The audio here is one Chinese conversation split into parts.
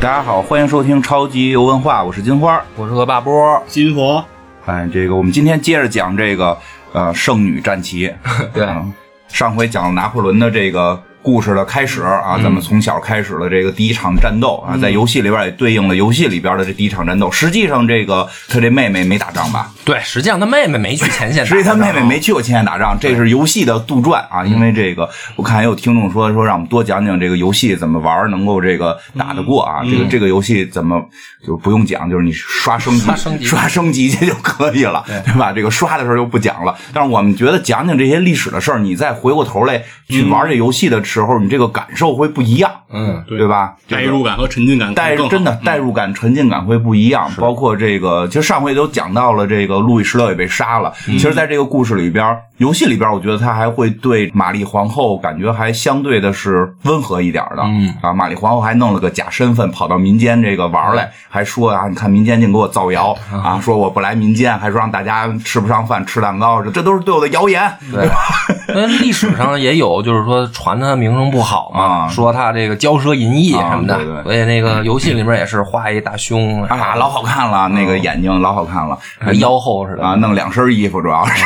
大家好，欢迎收听超级游文化，我是金花。我是恶霸波，金佛，哎，这个我们今天接着讲这个呃圣女战旗。对嗯上回讲了拿破仑的这个故事的开始啊，咱们从小开始了这个第一场战斗啊，在游戏里边也对应了游戏里边的这第一场战斗。实际上，这个他这妹妹没打仗吧？对，实际上他妹妹没去前线打实际他妹妹没去过前线打仗，这是游戏的杜撰啊。因为这个，我看也有听众说说让我们多讲讲这个游戏怎么玩能够这个打得过啊。这个这个游戏怎么就不用讲，就是你刷升级刷升级刷升级去就可以了，对吧？这个刷的时候就不讲了。但是我们觉得讲讲这些历史的事儿，你再回过头来去玩这游戏的时候，你这个感受会不一样，嗯，对吧？代入感和沉浸感代真的代入感、沉浸感会不一样。包括这个，其实上回都讲到了，这个路易十六也被杀了。其实，在这个故事里边，游戏里边，我觉得他还会对玛丽皇后感觉还相对的是温和一点的。嗯。啊，玛丽皇后还弄了个假身份，跑到民间这个玩来，还说啊，你看民间净给我造谣啊，说我不来民间，还说让大家吃不上饭吃蛋糕，这这都是对我的谣言。对，因为历史上也有，就是说传他名声不好嘛，啊。说他这个骄奢淫逸什么的，啊对对。所以那个游戏里面也是画一大胸啊，老好看了，那个眼睛老好看了，和腰后似的。啊，弄两身衣服主要是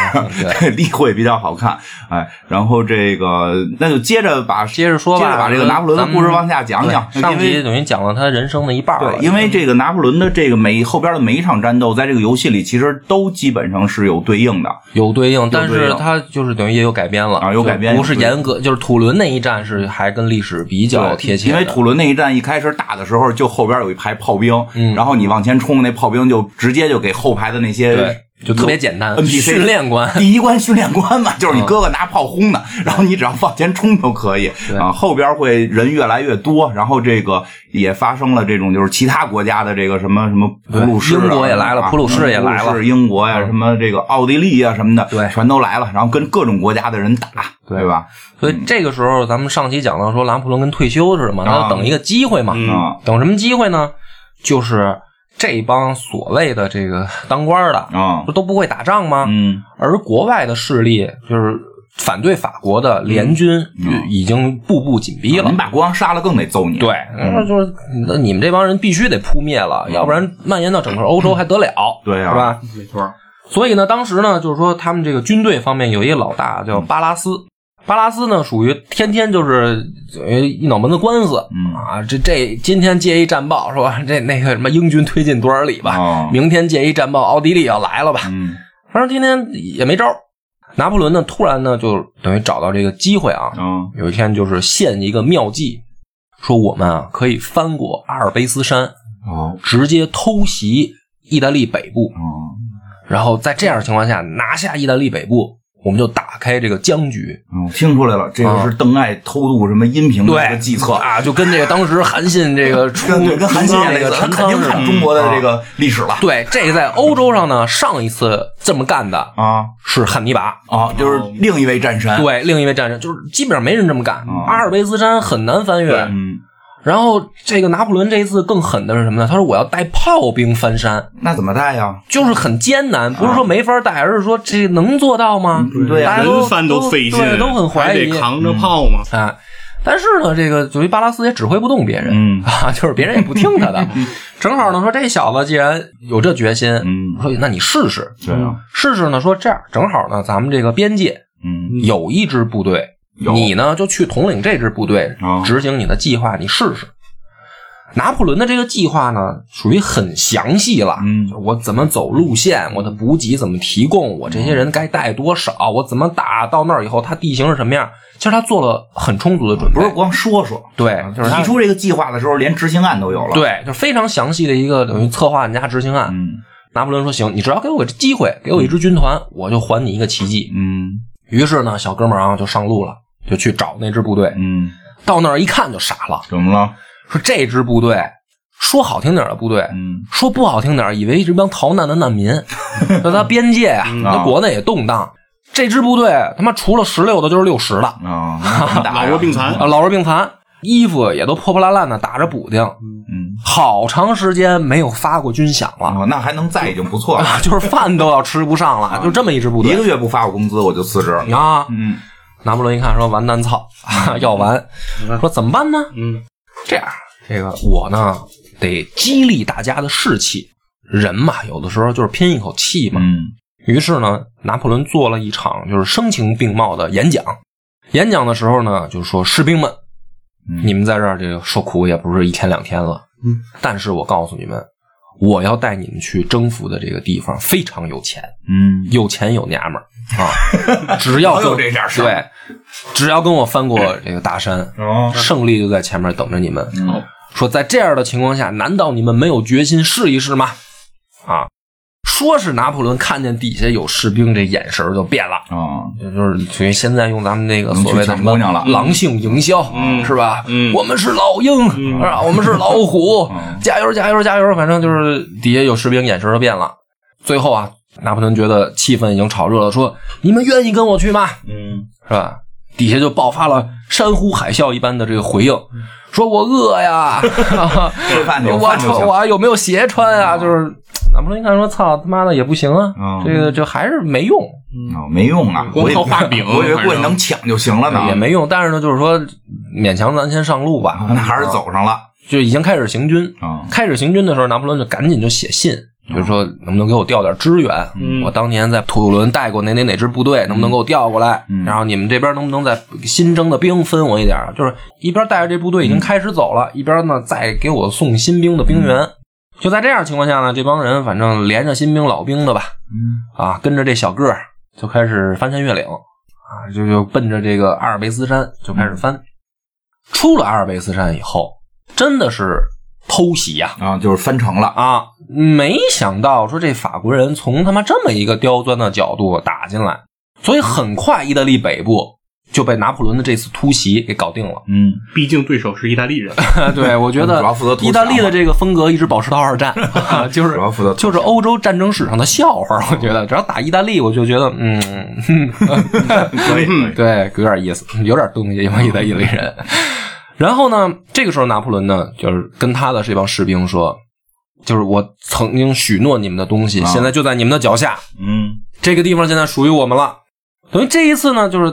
对。例会比较好看，哎，然后这个那就接着把接着说吧，接着把这个拿破仑的故事往下讲讲，上集等于讲了他人生的一半了对，因为这个拿破仑的这个每后边的每一场战斗，在这个游戏里其实都基本上是有对应的，有对应，但是他就是等于也有改编了啊有改编不是严格，就是土伦那一战是还跟历史比较贴切，因为土伦那一战一开始打的时候，就后边有一排炮兵，嗯然后你往前冲，那炮兵就直接就给后排的那些对就特别简单 NPC 训练关第一关训练关嘛，就是你哥哥拿炮轰的，然后你只要往前冲就可以啊。后边会人越来越多，然后这个也发生了这种就是其他国家的这个什么什么普鲁士啊、英国也来了啊普鲁士也来了普鲁士英国呀、什么这个奥地利啊什么的，对全都来了，然后跟各种国家的人打，对吧？所以这个时候，咱们上期讲到说，拿破仑跟退休似的嘛，他啊要等一个机会嘛。嗯啊等什么机会呢？就是这帮所谓的这个当官的，啊不都不会打仗吗？嗯而国外的势力就是反对法国的联军，嗯已经步步紧逼了你。把国王杀了更得揍你。对，那就是你们这帮人必须得扑灭了，要不然蔓延到整个欧洲还得了？嗯对呀是吧？没错，所以呢，当时呢，就是说他们这个军队方面有一个老大叫巴拉斯，巴拉斯呢属于天天就是呃一脑门子官司，嗯。啊，这这今天接一战报说这那个什么英军推进多少里吧，哦。明天接一战报奥地利要来了吧，嗯。反正今天也没招儿。拿破仑呢，突然呢就等于找到这个机会啊，嗯有一天就是献一个妙计，说我们啊可以翻过阿尔卑斯山，哦直接偷袭意大利北部，哦。然后在这样的情况下拿下意大利北部，我们就打开这个僵局。哦，听出来了，这个是邓艾偷渡什么阴平的一个计策。啊，就跟这个当时韩信这个出跟 对跟韩信那个那个，陈定看中国的这个历史了对，这个在欧洲上呢，上一次这么干的啊是汉尼拔。啊，就是另一位战神。对，另一位战神就是基本上没人这么干。哦阿尔卑斯山很难翻越。嗯，然后这个拿破仑这一次更狠的是什么呢？他说我要带炮兵翻山，那怎么带呀？就是很艰难，不是说没法带，而是说这能做到吗？嗯对呀大家都人翻都费劲，对，都很怀疑还得。扛着炮嘛。啊。但是呢，这个由于巴拉斯也指挥不动别人，嗯 啊，就是别人也不听他的。正好呢，说这小子既然有这决心，嗯说那你试试，对啊，试试呢。说这样正好呢，咱们这个边界嗯有一支部队，有你呢就去统领这支部队哦，执行你的计划，你试试。拿破仑的这个计划呢，属于很详细了。嗯我怎么走路线，我的补给怎么提供，我这些人该带多少，我怎么打到那儿以后，他地形是什么样？其实他做了很充足的准备，不是光说说，对，就是提出这个计划的时候，连执行案都有了。，对，就是非常详细的一个等于策划案加执行案。嗯拿破仑说：“行，你只要给我个机会，给我一支军团，我就还你一个奇迹。嗯”于是呢，小哥们儿啊就上路了，就去找那支部队。嗯，到那儿一看就傻了，怎么了？说这支部队说好听点儿的部队，嗯说不好听点儿，以为是帮逃难的难民。那他边界啊，嗯那国内也动荡，这支部队他妈除了十六的，就是六十的啊，老弱病残啊，，老弱病残，衣服也都破破烂烂的，打着补丁，嗯，好长时间没有发过军饷了。哦，那还能在已经不错了。啊，就是饭都要吃不上了，就这么一支部队一个月不发我工资我就辞职。啊。嗯拿破仑一看说完蛋操，要完，说怎么办呢？嗯，这样这个我呢得激励大家的士气，人嘛，有的时候就是拼一口气嘛。嗯于是呢，拿破仑做了一场就是声情并茂的演讲。演讲的时候呢，就是说士兵们，嗯你们在这儿这个受苦也不是一天两天了，嗯，但是我告诉你们，我要带你们去征服的这个地方非常有钱，嗯有钱有娘们儿啊！只要跟老有这点事对，只要跟我翻过这个大山，哦胜利就在前面等着你们。嗯说在这样的情况下，难道你们没有决心试一试吗？啊，说是拿破仑看见底下有士兵，这眼神就变了。啊也就是所以现在用咱们那个所谓的什么抢姑娘了狼性营销，嗯是吧？嗯我们是老鹰，是吧？我们是老虎，嗯 加油加油加油！反正就是底下有士兵，眼神就变了。最后啊，拿破仑觉得气氛已经炒热了，说：“你们愿意跟我去吗？嗯是吧？”底下就爆发了山呼海啸一般的这个回应，说我饿呀，吃饭有我饭就 行。我有没有鞋穿啊？就是拿破仑一看说：“操他妈的也不行啊，嗯这个这还是没用。”哦没用啊，光靠画饼 我以为过去能抢就行了呢，也没用。但是呢，就是说勉强咱先上路吧，那还是走上了就已经开始行军。啊。开始行军的时候，拿破仑就赶紧就写信，就是说能不能给我调点支援？嗯我当年在吐鲁伦带过哪哪哪支部队，能不能给我调过来？嗯然后你们这边能不能再新征的兵分我一点？就是一边带着这部队已经开始走了，一边呢再给我送新兵的兵员。就在这样情况下呢，这帮人反正连着新兵老兵的吧，嗯啊，跟着这小个儿就开始翻山越岭啊，就就奔着这个阿尔卑斯山就开始翻。出了阿尔卑斯山以后，真的是偷袭呀啊，就是翻城了。啊！没想到说这法国人从他妈这么一个刁钻的角度打进来，所以很快意大利北部就被拿破仑的这次突袭给搞定了。嗯，毕竟对手是意大利人，对，我觉得意大利的这个风格一直保持到二战，啊就是就是欧洲战争史上的笑话。我觉得只要打意大利，我就觉得嗯，可以对，有点意思，有点东西，因为意大利人。然后呢，这个时候拿破仑呢，就是跟他的这帮士兵说，就是我曾经许诺你们的东西，啊现在就在你们的脚下，嗯这个地方现在属于我们了。等于这一次呢，就是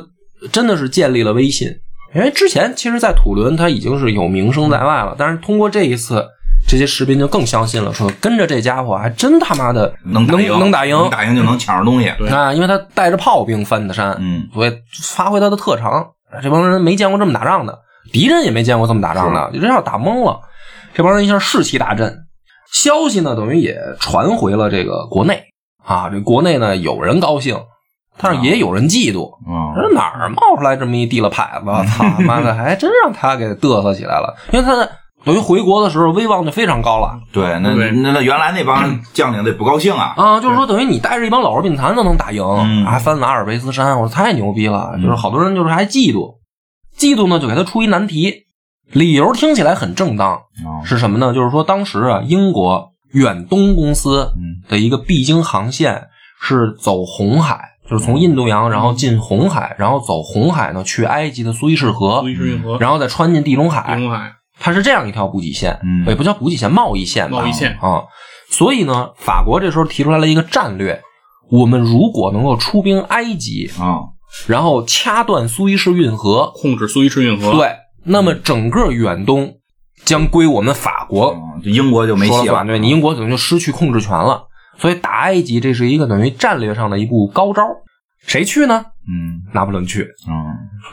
真的是建立了威信，因为之前其实，在土伦他已经是有名声在外了，但是通过这一次，这些士兵就更相信了，说跟着这家伙还真他妈的能能赢，能打赢，能打赢就能抢着东西。对啊，因为他带着炮兵翻的山，嗯所以发挥他的特长。这帮人没见过这么打仗的，敌人也没见过这么打仗的，就这要打懵了。这帮人一下士气大振，消息呢等于也传回了这个国内啊。这国内呢有人高兴，但是也有人嫉妒。啊这哪儿冒出来这么一地了牌子？我操 妈的，还真让他给嘚瑟起来了。因为他等于回国的时候威望就非常高了。对，那那那原来那帮 将领得不高兴啊。啊，就是说等于你带着一帮老弱病残都能打赢，嗯还翻了阿尔卑斯山，我说太牛逼了。就是好多人就是还嫉妒，嫉妒呢就给他出一难题，理由听起来很正当，啊是什么呢？就是说当时啊，英国远东公司嗯。的一个必经航线是走红海，就是从印度洋然后进红海，然后走红海呢去埃及的苏伊士河苏，伊士运河、然后再穿进地中海。地海，中海，它是这样一条补给线，嗯。也不叫补给线，贸易线吧，贸易线。啊。所以呢，法国这时候提出来了一个战略：我们如果能够出兵埃及，啊。然后掐断苏伊士运河，控制苏伊士运河。，对，那么整个远东将归我们法国嗯就英国就没戏了。对你英国等于就失去控制权了。所以打埃及，这是一个等于战略上的一步高招。谁去呢？嗯拿破仑去。嗯，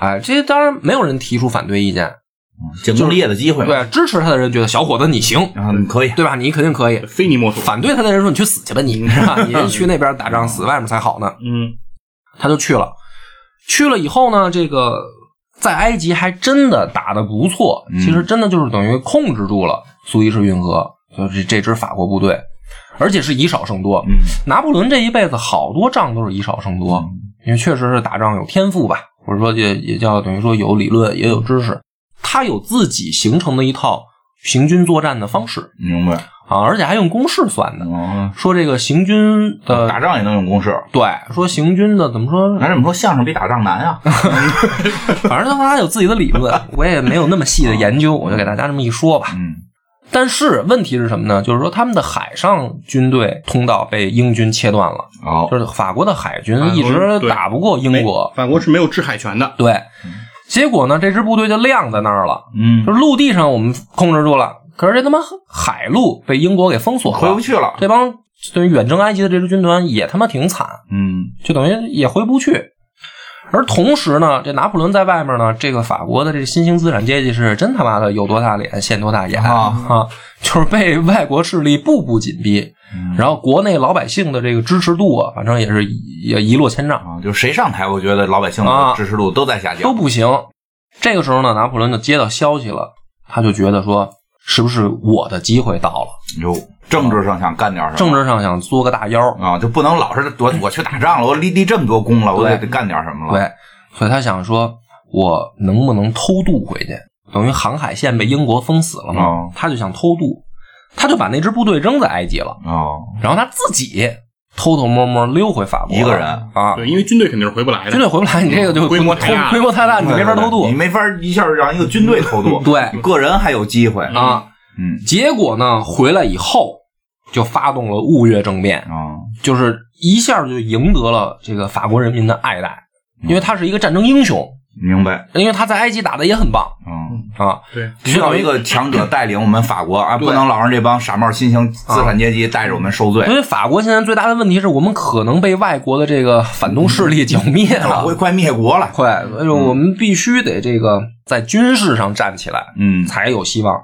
哎，这当然没有人提出反对意见。建功立业的机会嘛。对，支持他的人觉得小伙子你行，啊，你可以。对吧？你肯定可以。非你莫属。反对他的人说：“你去死去吧，你是吧？你去 那边打仗死外面才好呢。嗯，”他就去了，去了以后呢，这个在埃及还真的打得不错，嗯其实真的就是等于控制住了苏伊士运河，就是这支法国部队，而且是以少胜多。嗯拿破仑这一辈子好多仗都是以少胜多，因为确实是打仗有天赋吧，或者说也也叫等于说有理论也有知识，他有自己形成的一套行军作战的方式明白。啊，而且还用公式算的。哦，说这个行军的打仗也能用公式。对，说行军的怎么说？咱这么说，相声比打仗难啊。反正他有自己的理论，我也没有那么细的研究，我就给大家这么一说吧。嗯但是问题是什么呢？就是说他们的海上军队通道被英军切断了，哦，就是法国的海军法国一直对打不过英国。法国是没有制海权的。对，结果呢，这支部队就晾在那儿了。嗯就，是陆地上我们控制住了，可是这他妈海路被英国给封锁了，回不去了。这帮对于远征埃及的这支军团也他妈挺惨，嗯就等于也回不去。而同时呢，这拿破仑在外面呢，这个法国的这新兴资产阶级是真他妈的有多大脸现多大眼啊就是被外国势力步步紧逼，嗯然后国内老百姓的这个支持度啊，反正也是也一落千丈。啊，就谁上台，我觉得老百姓啊的支持度都在下降。都不行。这个时候呢，拿破仑就接到消息了，他就觉得说，是不是我的机会到了？哟，政治上想干点什么？政治上想作个大妖，啊，就不能老是我我去打仗了，我立立这么多功了，我得对干点什么了。对，所以他想说，我能不能偷渡回去？等于航海线被英国封死了嘛，哦他就想偷渡，他就把那支部队扔在埃及了，哦，然后他自己偷偷摸摸溜回法国，一个人。啊，对，因为军队肯定是回不来的。军队回不来，你这个就规模太大规模太大，你没法偷渡。你没法一下让一个军队偷渡。对。个人还有机会。啊。嗯。结果呢，回来以后就发动了雾月政变，啊，就是一下就赢得了这个法国人民的爱戴，因为他是一个战争英雄，明白。因为他在埃及打的也很棒嗯，啊。对，需要一个强者带领我们法国啊，不能老让这帮傻帽新型资产阶级带着我们受罪因。为法国现在最大的问题是我们可能被外国的这个反动势力剿灭了，会快灭国了。快，所以我们必须得这个在军事上站起来，嗯才有希望。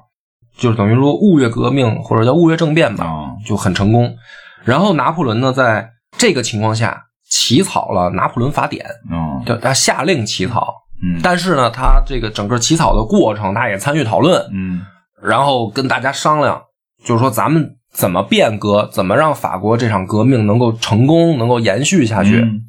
就是等于说雾月革命或者叫雾月政变吧，啊就很成功。然后拿破仑呢，在这个情况下起草了《拿破仑法典》，嗯就他下令起草。嗯。但是呢，他这个整个起草的过程，他也参与讨论，嗯。然后跟大家商量，就是说咱们怎么变革，怎么让法国这场革命能够成功，能够延续下去。嗯。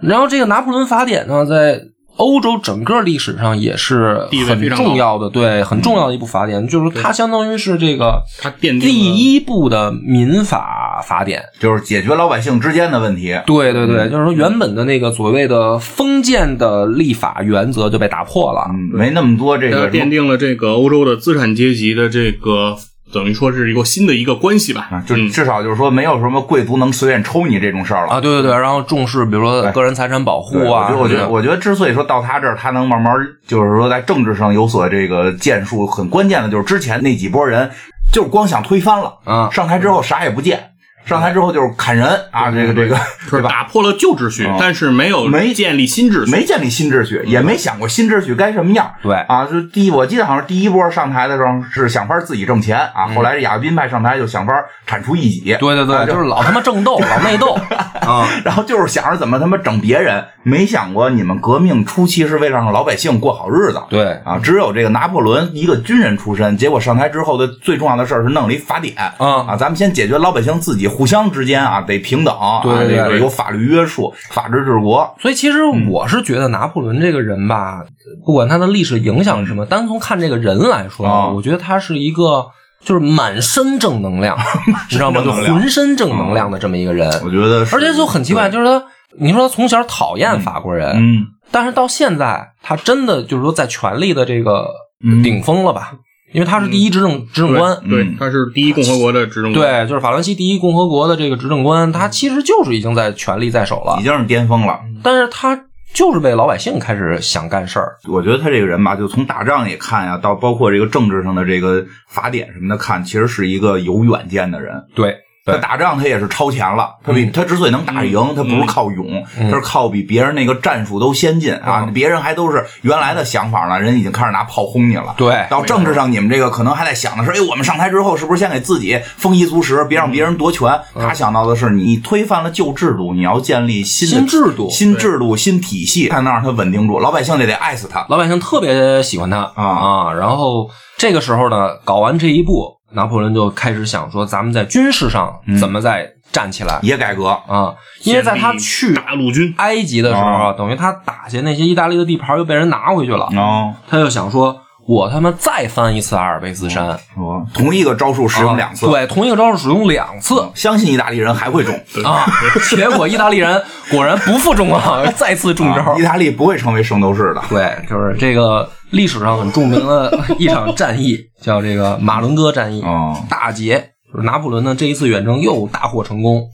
然后这个拿破仑法典呢，在欧洲整个历史上也是很地位非常重要的，对，很重要的一部法典，就是它相当于是这个它奠定第一部的民法法典。就是解决老百姓之间的问题。对对对，就是说原本的那个所谓的封建的立法原则就被打破了。嗯，没那么多这呃个奠定了这个欧洲的资产阶级的这个等于说是一个新的一个关系吧。啊，就嗯。至少就是说没有什么贵族能随便抽你这种事儿了。啊，对对对，然后重视比如说个人财产保护啊，我觉得，我觉得，之所以说到他这儿，他能慢慢就是说在政治上有所这个建树，很关键的就是之前那几波人，就是光想推翻了，嗯。上台之后啥也不见，上台之后就是砍人啊，这个这个，对吧打破了旧秩序嗯，但是没有没建立新秩序。没建立新秩序，也没想过新秩序该什么样。对啊，就第一，我记得好像第一波上台的时候是想法自己挣钱啊，后来雅各宾派上台就想法铲除异己。对对对，啊就是老他妈争斗，老内斗 啊。然后就是想着怎么他妈整别人，没想过你们革命初期是为了让老百姓过好日子。对啊，只有这个拿破仑一个军人出身，结果上台之后的最重要的事儿是弄了一法典啊啊，咱们先解决老百姓自己互相之间啊得平等，这个有法律约束，法治治国。所以其实我是觉得拿破仑这个人吧，不管他的历史影响是什么，单从看这个人来说，啊我觉得他是一个就是满身正能量，你知道吗？就浑身正能量的这么一个人。我觉得是，而且就很奇怪，就是他，你说他从小讨厌法国人，嗯，但是到现在，他真的就是说在权力的这个嗯。顶峰了吧？因为他是第一执政执政官，对嗯，他是第一共和国的执政官。对，就是法兰西第一共和国的这个执政官，他其实就是已经在权力在手了已，经是巅峰了。但是他就是被老百姓开始想干事儿，我觉得他这个人吧，就从打仗也看呀，到包括这个政治上的这个法典什么的看，其实是一个有远见的人。对他打仗他也是超前了，他比、他之所以能打赢，他不是靠勇，他是靠比别人那个战术都先进啊，嗯别人还都是原来的想法呢，人已经开始拿炮轰你了。对到政治上，你们这个可能还在想的是，哎，我们上台之后是不是先给自己丰衣足食，别让别人夺权？他想到的是，你推翻了旧制度，你要建立新的新制度新制度、新体系，才能让它稳定住，老百姓得得爱死他。老百姓特别喜欢他啊啊。然后这个时候呢，搞完这一步，拿破仑就开始想说，咱们在军事上怎么再站起来、也改革，啊？因为在他去大陆军，埃及的时候啊，等于他打下那些意大利的地盘又被人拿回去了，哦，他就想说，我他妈再翻一次阿尔卑斯山，哦同一个招数使用两次，啊对，同一个招数使用两次。相信意大利人还会中。啊！结果意大利人 果然不负众望，再次中招啊。意大利不会成为圣斗士的。对，就是这个历史上很著名的 一场战役，叫这个马伦哥战役。哦大捷，就是拿破仑呢这一次远征又大获成功。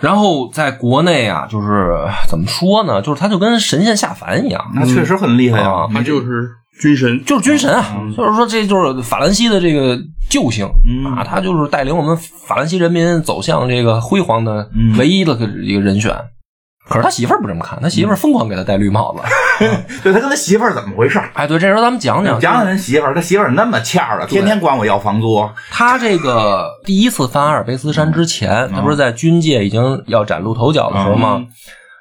然后在国内啊，就是怎么说呢？就是他就跟神仙下凡一样，他确实很厉害呀啊。他就是军神，就是军神啊，就是说这就是法兰西的这个救星嗯啊，他就是带领我们法兰西人民走向这个辉煌的嗯唯一的一个人选。可是他媳妇儿不这么看，他媳妇儿疯狂给他戴绿帽子。对他跟他媳妇儿怎么回事儿？哎，对，这时候咱们讲讲，讲讲他媳妇儿，他媳妇儿那么欠儿的，天天管我要房租。他这个第一次翻阿尔卑斯山之前，他不是在军界已经要崭露头角的时候吗？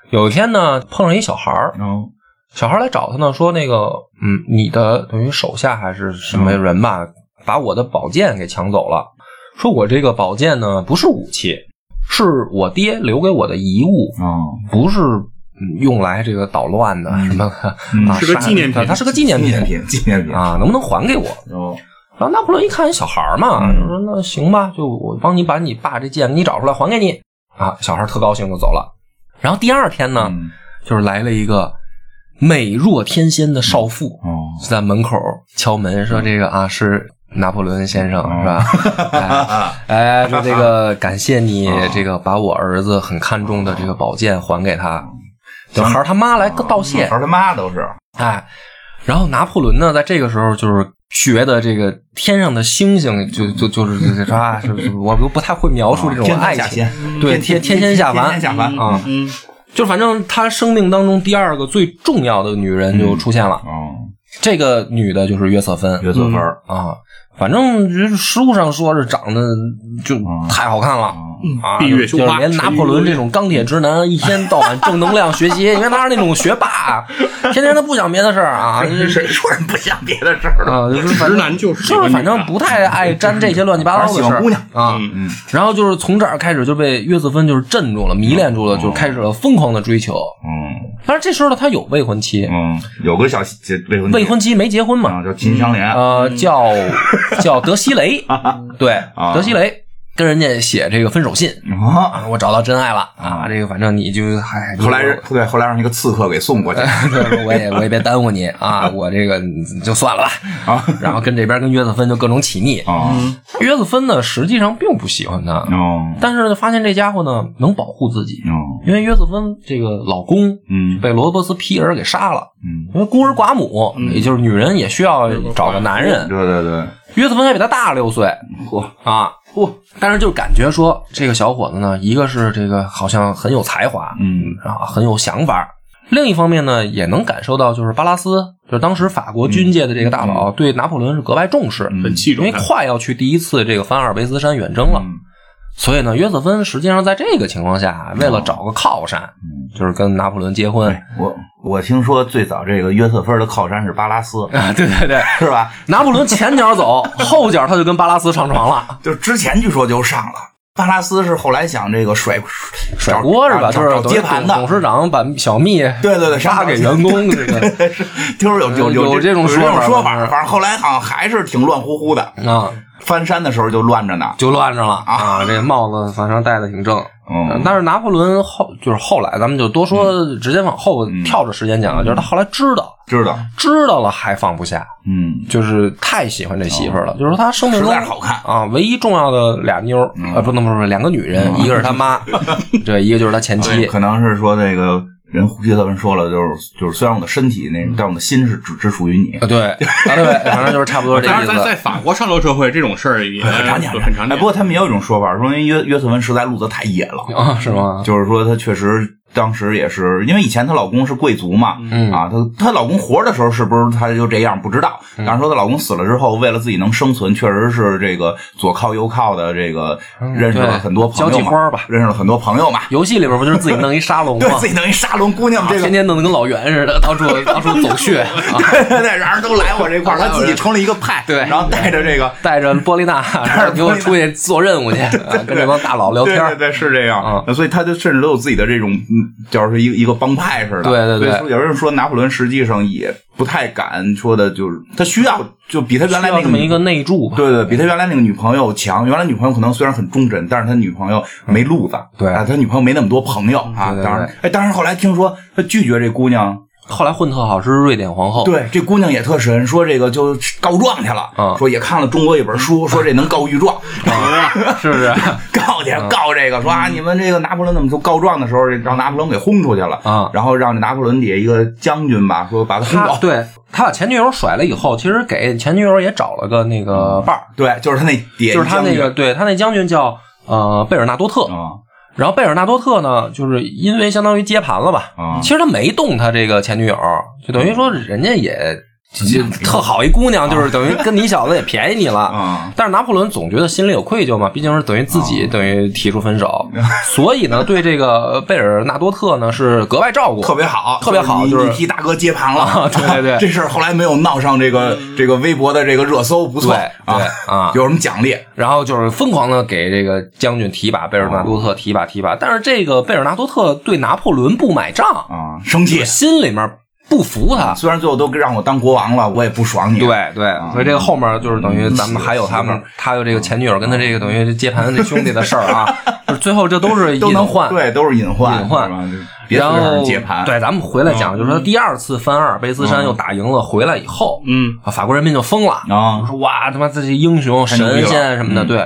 有一天呢，碰上一小孩儿，嗯小孩来找他呢，说那个，嗯，你的等于手下还是什么人吧，把我的宝剑给抢走了。说我这个宝剑呢，不是武器，是我爹留给我的遗物，哦，不是嗯用来这个捣乱的什么啊，是个纪念品。它是个纪念品。纪念品，纪念品。啊，能不能还给我？哦，然后拿破仑一看小孩嘛，就说那行吧，就我帮你把你爸这剑给你找出来还给你。啊。小孩特高兴就走了。然后第二天呢，嗯。就是来了一个美若天仙的少妇，哦，在门口敲门说：“这个啊是拿破仑先生是吧？哎，哎说这个感谢你这个把我儿子很看重的这个宝剑还给他，等孩儿他妈来道谢孩。儿他妈都是。哎，然后拿破仑呢，在这个时候就是觉得这个天上的星星就就就是是吧，是是我都不太会描述这种爱情对天天仙下凡天下凡啊，嗯，就反正他生命当中第二个最重要的女人就出现了，哦，这个女的就是约瑟芬，约瑟芬儿。啊，反正就是书上说是长得就太好看了。啊，闭月羞花就是连拿破仑这种钢铁直男，一天到晚正能量学习，你看他是那种学霸，天天他不想别的事儿啊，谁说人不想别的事儿了？啊，就是反正直男就是喜就是反正不太爱沾这些乱七八糟的事儿。姑娘啊。嗯。然后就是从这儿开始就被约瑟芬就是镇住了，迷恋住了，就开始了疯狂的追求。嗯。但是这时候呢，他有未婚妻，嗯，有个小结未婚妻。未婚妻没结婚嘛，啊，叫金香莲。呃，叫 叫德西雷，对，啊德西雷跟人家写这个分手信啊，啊，我找到真爱了啊，这个反正你就还后来人对，后来让一个刺客给送过去。对，我也我也别耽误你啊，我这个就算了吧 啊。然后跟这边跟约瑟芬就各种起腻。啊约瑟芬呢，实际上并不喜欢他，哦但是呢，发现这家伙呢能保护自己，哦因为约瑟芬这个老公嗯被罗伯斯皮尔给杀了，嗯，因为孤儿寡母，也就是女人也需要找个男人。对对对，约瑟芬还比他大六岁嚯啊，嚯！但是就感觉说这个小伙子呢，一个是这个好像很有才华，嗯啊，很有想法。另一方面呢，也能感受到，就是巴拉斯，就是当时法国军界的这个大佬，对拿破仑是格外重视，很器重因为。快要去第一次这个凡尔卑斯山远征了，嗯所以呢，约瑟芬实际上在这个情况下，为了找个靠山，嗯就是跟拿破仑结婚我我听说最早这个约瑟芬的靠山是巴拉斯，啊，对对对，是吧？拿破仑前脚走，后脚他就跟巴拉斯上床了。就之前据说就上了，巴拉斯是后来想这个甩甩锅是吧？就是接盘的，董事长把小蜜对对对杀给员工，这个是就是有有有这种说说法反正后来好像还是挺乱乎乎的，啊翻山的时候就乱着呢。就乱着了。啊！这帽子反正戴的挺正。嗯。但是拿破仑后就是后来，咱们就多说，直接往后跳着时间讲啊，就是他后来知道知道，知道了还放不下，嗯，就是太喜欢这媳妇儿了，就是说他生命实中在好看。啊，唯一重要的俩妞儿呃，不能不是两个女人，一个是他妈，这，一个就是他前妻。可能是说这个人胡希特文说了，就是就是虽然我的身体那，但我的心是只只属于你。啊，对，啊对，反正就是差不多这意思。但是，在在。法国上流社会，这种事儿也很常见，哎，对很常见。不过他们也有一种说法，说因为约约瑟文实在路子太野了，啊，是吗？就是说他确实当时也是因为以前她老公是贵族嘛，嗯。啊，她她老公活的时候是不是她就这样不知道，但是说她老公死了之后，为了自己能生存，确实是这个左靠右靠的这个认识了很多朋友交际花嘛吧，认识了很多朋友嘛，游戏里边不就是自己弄一沙龙吗？对自己弄一沙龙姑娘，这个天天弄得跟老袁似的，到处 到处走穴。啊，对对对，然后都来我这块儿，他自己成了一个派，对。然后带着这个。带着波丽娜，然后给我出去做任务去，啊跟这帮大佬聊天儿。对对对，是这样。嗯。所以他就甚至都有自己的这种，嗯，就是一个一个帮派似的。对对对有人说拿破仑实际上也不太敢说的，就是他需要就比他原来那个一个内助吧？对对，比他原来那个女朋友强。原来女朋友可能虽然很忠贞，但是他女朋友没路子。对啊，他女朋友没那么多朋友啊。当然，哎，当然后来听说他拒绝这姑娘后来混特好是瑞典皇后，对，这姑娘也特神，说这个就告状去了，嗯。说也看了中国一本书，说这能告御状，是不是？告去告这个，说啊你们这个拿破仑怎么就告状的时候让拿破仑给轰出去了啊然后让这拿破仑底下一个将军吧，说把他轰走，对他把前女友甩了以后，其实给前女友也找了个那个伴儿，对，就是他那就是他那个，对他那将军叫呃贝尔纳多特。啊然后贝尔纳多特呢，就是因为相当于接盘了吧，啊。其实他没动他这个前女友，就等于说人家也就特好一姑娘，就是等于跟你小子也便宜你了。啊但是拿破仑总觉得心里有愧疚嘛，毕竟是等于自己等于提出分手，所以呢，对这个贝尔纳多特呢是格外照顾，特别好，特别好就是你替大哥接盘了，啊对对对 这事儿后来没有闹上这个这个微博的这个热搜，不错对对啊有什么奖励？然后就是疯狂的给这个将军提拔贝尔纳多特提拔提拔，但是这个贝尔纳多特对拿破仑不买账，啊，生气。心里面不服他。虽然最后都让我当国王了，我也不爽你。对对，所以这个后面就是等于咱们还有他们，他有这个前女友跟他这个等于接盘这兄弟的事儿啊，最后这都是隐患。对，都是隐患，隐患。然让人后接盘。对，咱们回来讲，就是说第二次翻阿尔卑斯山又打赢了，回来以后，嗯，啊，法国人民就疯了，啊说哇，他妈这些英雄神仙什么的，嗯对。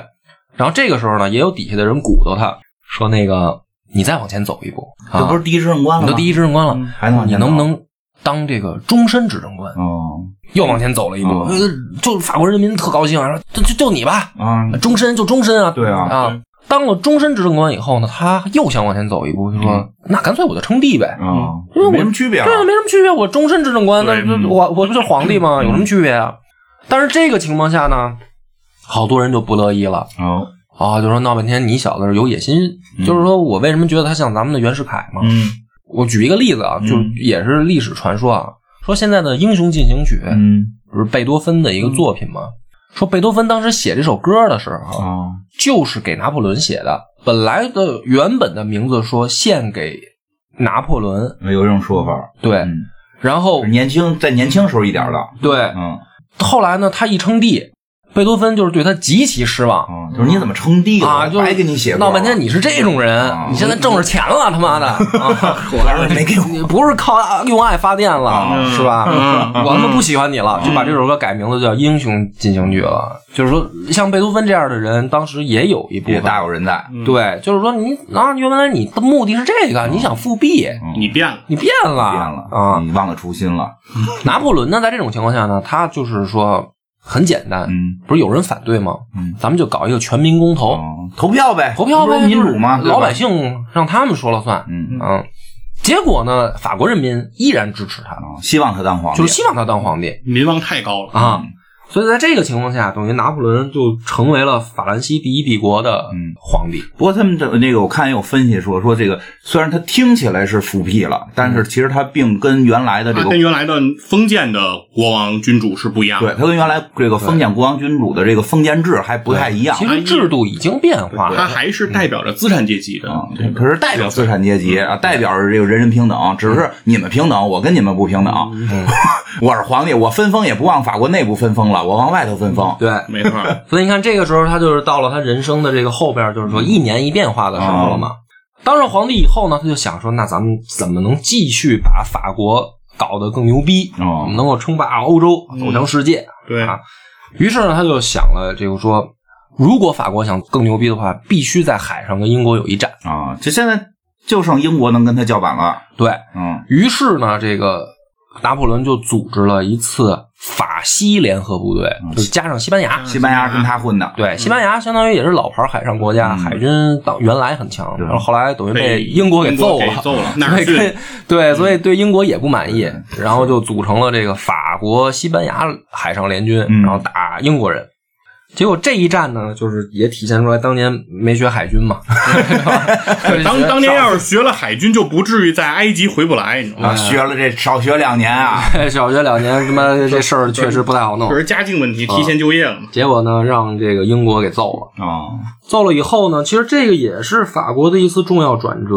然后这个时候呢，也有底下的人鼓捣他，说那个你再往前走一步，啊。这不是第一执政官了吗？你都第一执政官了，还能你能不能当这个终身执政官？哦又往前走了一步，哦呃就法国人民特高兴啊，说就就就你吧，啊终身就终身啊，对啊啊。当了终身执政官以后呢，他又想往前走一步，就说：“那干脆我就称帝呗。啊因为我没什么区别啊对啊，没什么区别。我终身执政官，那我我不就是皇帝吗？有什么区别啊？但是这个情况下呢，好多人就不乐意了哦啊，就说闹半天你小子是有野心，就是说我为什么觉得他像咱们的袁世凯嘛？嗯我举一个例子啊，就也是历史传说啊，说现在的《英雄进行曲》嗯不是贝多芬的一个作品吗？说贝多芬当时写这首歌的时候，啊就是给拿破仑写的。本来的原本的名字说献给拿破仑，有这种说法。对，嗯，然后年轻在年轻时候一点的。对，嗯后来呢，他一称帝，贝多芬就是对他极其失望。嗯，就是你怎么称帝了？啊，就白给你写闹半天，你是这种人，啊你现在挣着钱了，他妈的，啊 果然是没给我。你不是靠用爱发电了，啊是吧？嗯我他妈不喜欢你了，就把这首歌改名字叫《英雄进行曲》了。就是说，像贝多芬这样的人，当时也有一部也分大有人在。对，就是说你啊，原来你的目的是这个，你想复辟，你变了，你变了，变了啊！你忘了初心了。拿破仑呢，在这种情况下呢，他就是说很简单，嗯不是有人反对吗？嗯，咱们就搞一个全民公投，哦，投票呗，投票呗，不民主嘛，老百姓。让他们说了算。嗯嗯嗯，结果呢，法国人民依然支持他，啊，希望他当皇帝，就是希望他当皇帝民望太高了。啊。嗯所以在这个情况下，等于拿破仑就成为了法兰西第一帝国的嗯皇帝。不过他们的那个我看也有分析说说这个虽然他听起来是复辟了，但是其实他并跟原来的这它个跟原来的封建的国王君主是不一样的。对他跟原来这个封建国王君主的这个封建制还不太一样其实制度已经变化了，它还是代表着资产阶级的啊，这个可是代表资产阶级啊，代表着这个人人平等，只是你们平等，我跟你们不平等。我是皇帝，我分封也不往法国内部分封了，我往外头分封。对。没错。所以你看，这个时候他就是到了他人生的这个后边，就是说一年一变化的时候了嘛。当上皇帝以后呢，他就想说，那咱们 怎么能继续把法国搞得更牛逼，哦能够称霸欧洲，走向世界？对啊于是呢，他就想了，这个说，如果法国想更牛逼的话，必须在海上跟英国有一战。啊，就现在就剩英国能跟他叫板了。对嗯于是呢，这个拿破仑就组织了一次法西联合部队，就加上西班牙。西班牙跟他混的，对，西班牙相当于也是老牌海上国家，嗯海军当原来很强，然后后来等于被被英国给揍了，所以跟对，所以对英国也不满意，然后就组成了这个法国西班牙海上联军，嗯然后打英国人。结果这一战呢，就是也体现出来当年没学海军嘛。当 当年要是学了海军，就不至于在埃及回不来，你知道吗？啊，学了这少学两年啊。少学两年，他妈这事儿确实不太好弄可是家境问题，提前就业了嘛。结果呢，让这个英国给揍了。啊，揍了以后呢，其实这个也是法国的一次重要转折。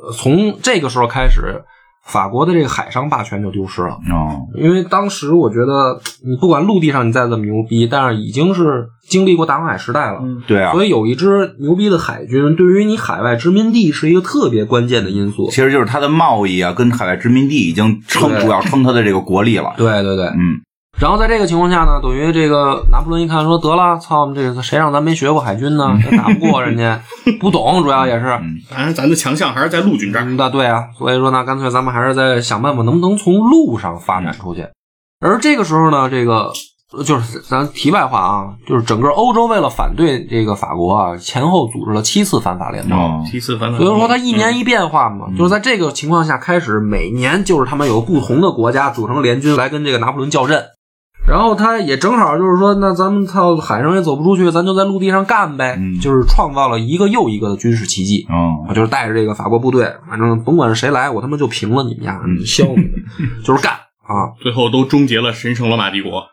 呃从这个时候开始，法国的这个海上霸权就丢失了。哦，因为当时我觉得，你不管陆地上你再怎么牛逼，但是已经是经历过大航海时代了，对啊，所以有一支牛逼的海军，对于你海外殖民地是一个特别关键的因素。其。实就是它的贸易啊，跟海外殖民地已经撑主要撑它的这个国力了。对对对，嗯，然后在这个情况下呢，等于这个拿破仑一看说得了，操，这个谁让咱没学过海军呢？也打不过人家，不懂，主要也是。当然，咱的强项还是在陆军这儿。嗯，那对啊，所以说呢，干脆咱们还是在想办法，能不能从路上发展出去。而这个时候呢，这个就是咱题外话啊，就是整个欧洲为了反对这个法国啊，前后组织了七次反法联盟。哦，七次反法，所以说它一年一变化嘛，就是在这个情况下开始，每年就是他们有不同的国家组成联军来跟这个拿破仑较阵，然后他也正好就是说，那咱们到海上也走不出去，咱就在陆地上干呗，嗯。就是创造了一个又一个的军事奇迹。哦，啊，就是带着这个法国部队，反正甭管是谁来，我他妈就平了你们家，嗯。削你们，就是干啊！最后都终结了神圣罗马帝国。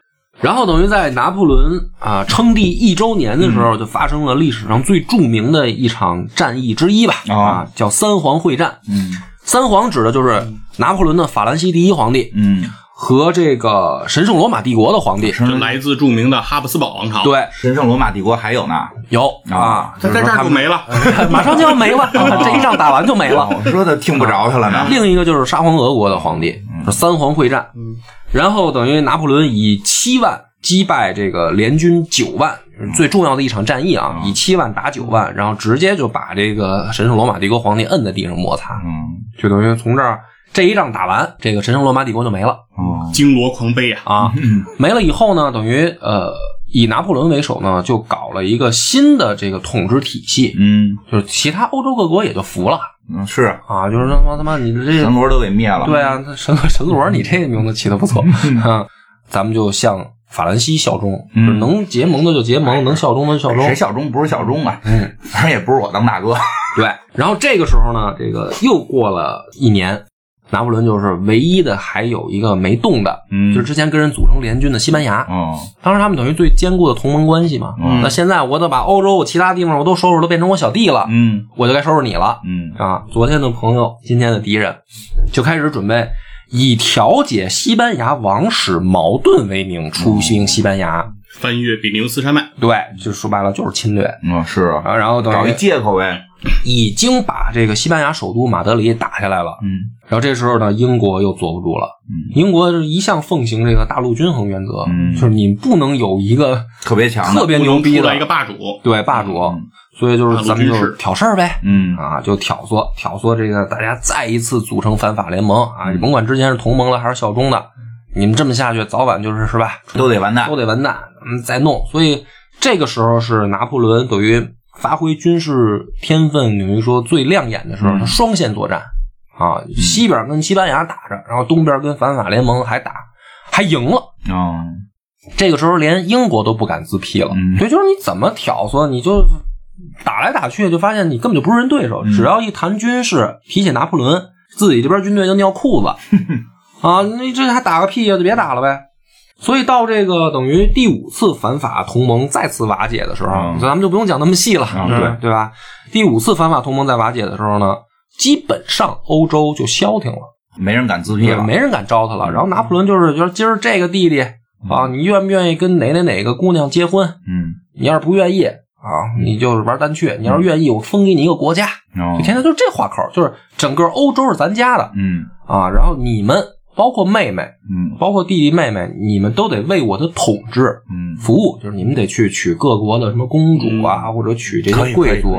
然后等于在拿破仑啊称帝一周年的时候，就发生了历史上最著名的一场战役之一吧，哦。啊，叫三皇会战。嗯。三皇指的就是拿破仑的法兰西第一皇帝。嗯，和这个神圣罗马帝国的皇帝。就来自著名的哈布斯堡王朝。，对，神圣罗马帝国还有呢。有啊啊，他在这儿就没了。马上就要没了，啊这一仗打完就没了。我说的听不着他了呢。另一个就是沙皇俄国的皇帝，三皇会战。嗯，然后等于拿破仑以七万击败这个联军九万，最重要的一场战役啊，以七万打九万，然后直接就把这个神圣罗马帝国皇帝摁在地上摩擦，嗯就等于从这儿这一仗打完，这个神圣罗马帝国就没了哦经罗狂悲啊！啊。没了以后呢，等于呃。以拿破仑为首呢，就搞了一个新的这个统治体系，嗯就是其他欧洲各国也就服了嗯是啊，就是他妈他妈你这神罗都给灭了。对啊，神神罗，你这个名字起的不错啊！咱们就向法兰西效忠，嗯就是能结盟的就结盟，能效忠的就效忠谁。效忠不是效忠啊？嗯，反正也不是我当大哥。对。然后这个时候呢，这个又过了一年，拿破仑就是唯一的还有一个没动的，嗯就是之前跟人组成联军的西班牙。哦当时他们等于最坚固的同盟关系嘛。嗯那现在我得把欧洲其他地方我都收拾，都变成我小弟了，嗯我就该收拾你了。嗯啊，昨天的朋友，今天的敌人，就开始准备以调解西班牙王室矛盾为名出兵西班牙。翻越比利牛斯山脉，对，就说白了就是侵略嗯是啊，啊。然后等找一于借口呗。已经把这个西班牙首都马德里打下来了。嗯然后这时候呢，英国又坐不住了。嗯英国是一向奉行这个大陆均衡原则，嗯就是你不能有一个特别强的特别牛逼的出来一个霸主。对霸主，嗯所以就是咱们就大陆军事挑事儿呗。嗯啊，就挑唆挑唆这个大家再一次组成反法联盟啊！你甭管之前是同盟了还是效忠的，你们这么下去，早晚就是是吧，都得完蛋都。得完蛋。嗯，再弄。所以这个时候是拿破仑等于发挥军事天分，等于说最亮眼的时候，嗯他双线作战啊，西边跟西班牙打着，然后东边跟反法联盟还打，还赢了。哦这个时候连英国都不敢自辟了，嗯对，就是你怎么挑唆，你就打来打去，就发现你根本就不是人对手。嗯只要一谈军事，提起拿破仑，自己这边军队就尿裤子啊！那这还打个屁呀？就别打了呗。所以到这个等于第五次反法同盟再次瓦解的时候，嗯咱们就不用讲那么细了，嗯对对吧？第五次反法同盟在瓦解的时候呢，基本上欧洲就消停了。没人敢自辟了。没人敢招他了。然后拿破仑就是觉得今儿这个弟弟啊，你愿不愿意跟哪哪哪个姑娘结婚？嗯你要是不愿意啊，你就是玩单去；你要是愿意，我封给你一个国家。哦就天天就是这话口，就是整个欧洲是咱家的嗯啊。然后你们包括妹妹，嗯包括弟弟妹妹，你们都得为我的统治嗯，服务，就是你们得去娶各国的什么公主啊，或者娶这些贵族。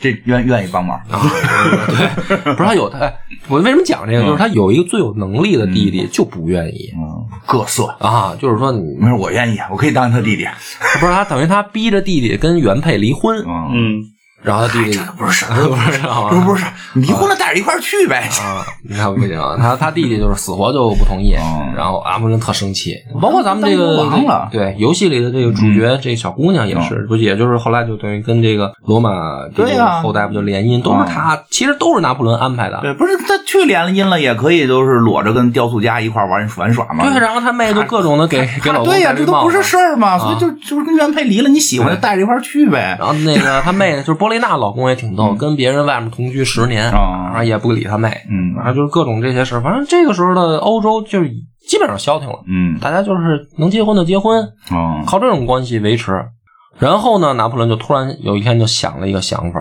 这愿愿意帮忙。啊，对，不是他有他，哎我为什么讲这个？就是他有一个最有能力的弟弟就不愿意嗯，各色。啊，就是说你没事，我愿意，我可以当他弟弟。不是他等于他逼着弟弟跟原配离婚，嗯，嗯，然后他弟弟这不是事儿，不是啊不是不是，离婚了带着一块儿去呗。啊，你看不行，他他弟弟就是死活就不同意，嗯然后阿姆人特生气，包括咱们这个对游戏里的这个主角这小姑娘也是，不也就是后来就等于跟这个罗马帝国对呀。后代不就联姻，都是他，其实都是拿破仑安排的。对，不是他去联了姻了，也可以都是裸着跟雕塑家一块儿玩玩耍嘛。对，然后他妹就各种的给给老公对呀，这都不是事儿嘛，所以就就是跟原配离了，你喜欢就带着一块儿去呗。然后那个他妹就是波 罗雷娜老公也挺逗，跟别人外面同居十年啊啊，也不理他妹，嗯啊，就是各种这些事儿。反正这个时候的欧洲就是基本上消停了，嗯大家就是能结婚的结婚，哦靠这种关系维持。然后呢，拿破仑就突然有一天就想了一个想法，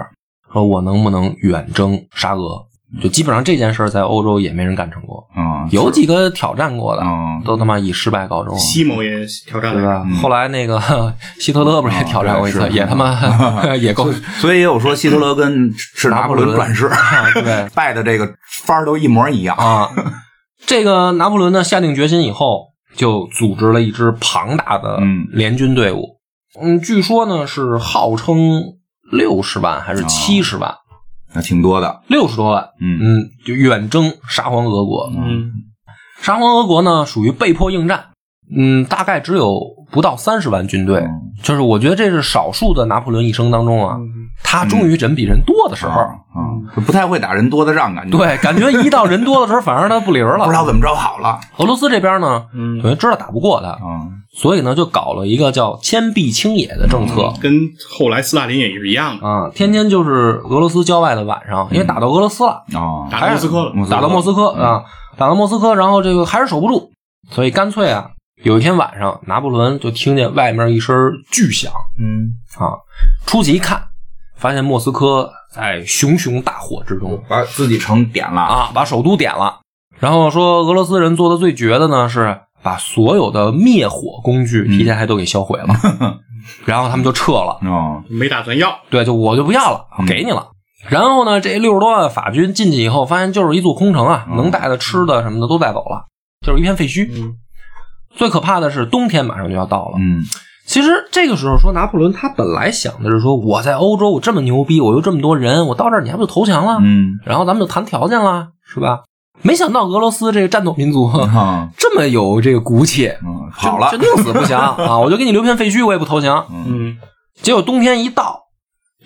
说我能不能远征沙俄？就基本上这件事儿在欧洲也没人干成过，啊有几个挑战过的，啊都他妈以失败告终。西蒙也挑战了，对吧？后来那个 希特勒不是也挑战过一次，嗯也他妈 也够所以也有说希特勒跟 是拿破仑转世，啊对拜的这个法儿都一模一样。啊。这个拿破仑呢，下定决心以后，就组织了一支庞大的嗯联军队伍。嗯，据说呢是号称六十万还是七十万，那挺多的，六十多万。嗯嗯，就远征沙皇俄国。嗯，沙皇俄国呢属于被迫应战，嗯，大概只有不到三十万军队。嗯就是我觉得这是少数的拿破仑一生当中啊，他终于人比人多的时候。啊，就不太会打人多的仗，感觉。对，感觉一到人多的时候，反而他不灵了。不知道怎么着好了。俄罗斯这边呢，嗯。等于知道打不过他，啊所以呢就搞了一个叫坚壁清野的政策。跟后来斯大林也是一样的，啊，天天就是俄罗斯郊外的晚上，因为打到俄罗斯了，啊打到莫斯科了，打到莫斯科。啊，打到莫斯科，然后这个还是守不住，所以干脆啊，有一天晚上，拿破仑就听见外面一声巨响。嗯，啊，出去一看，发现莫斯科在熊熊大火之中把自己城点了啊，把首都点了。然后说俄罗斯人做的最绝的呢是把所有的灭火工具提前还都给销毁了，然后他们就撤了。哦没打算要，对，就我就不要了，给你了。然后呢，这六十多万法军进去以后，发现就是一座空城啊，能带的吃的什么的都带走了，就是一片废墟。嗯最可怕的是冬天马上就要到了。嗯其实这个时候说拿破仑他本来想的是说，我在欧洲我这么牛逼，我又这么多人，我到这儿你还不就投降了？嗯然后咱们就谈条件了，是吧？没想到俄罗斯这个战斗民族啊 这么有这个骨气，嗯跑了宁死不降啊！我就给你留片废墟，我也不投降。嗯结果冬天一到，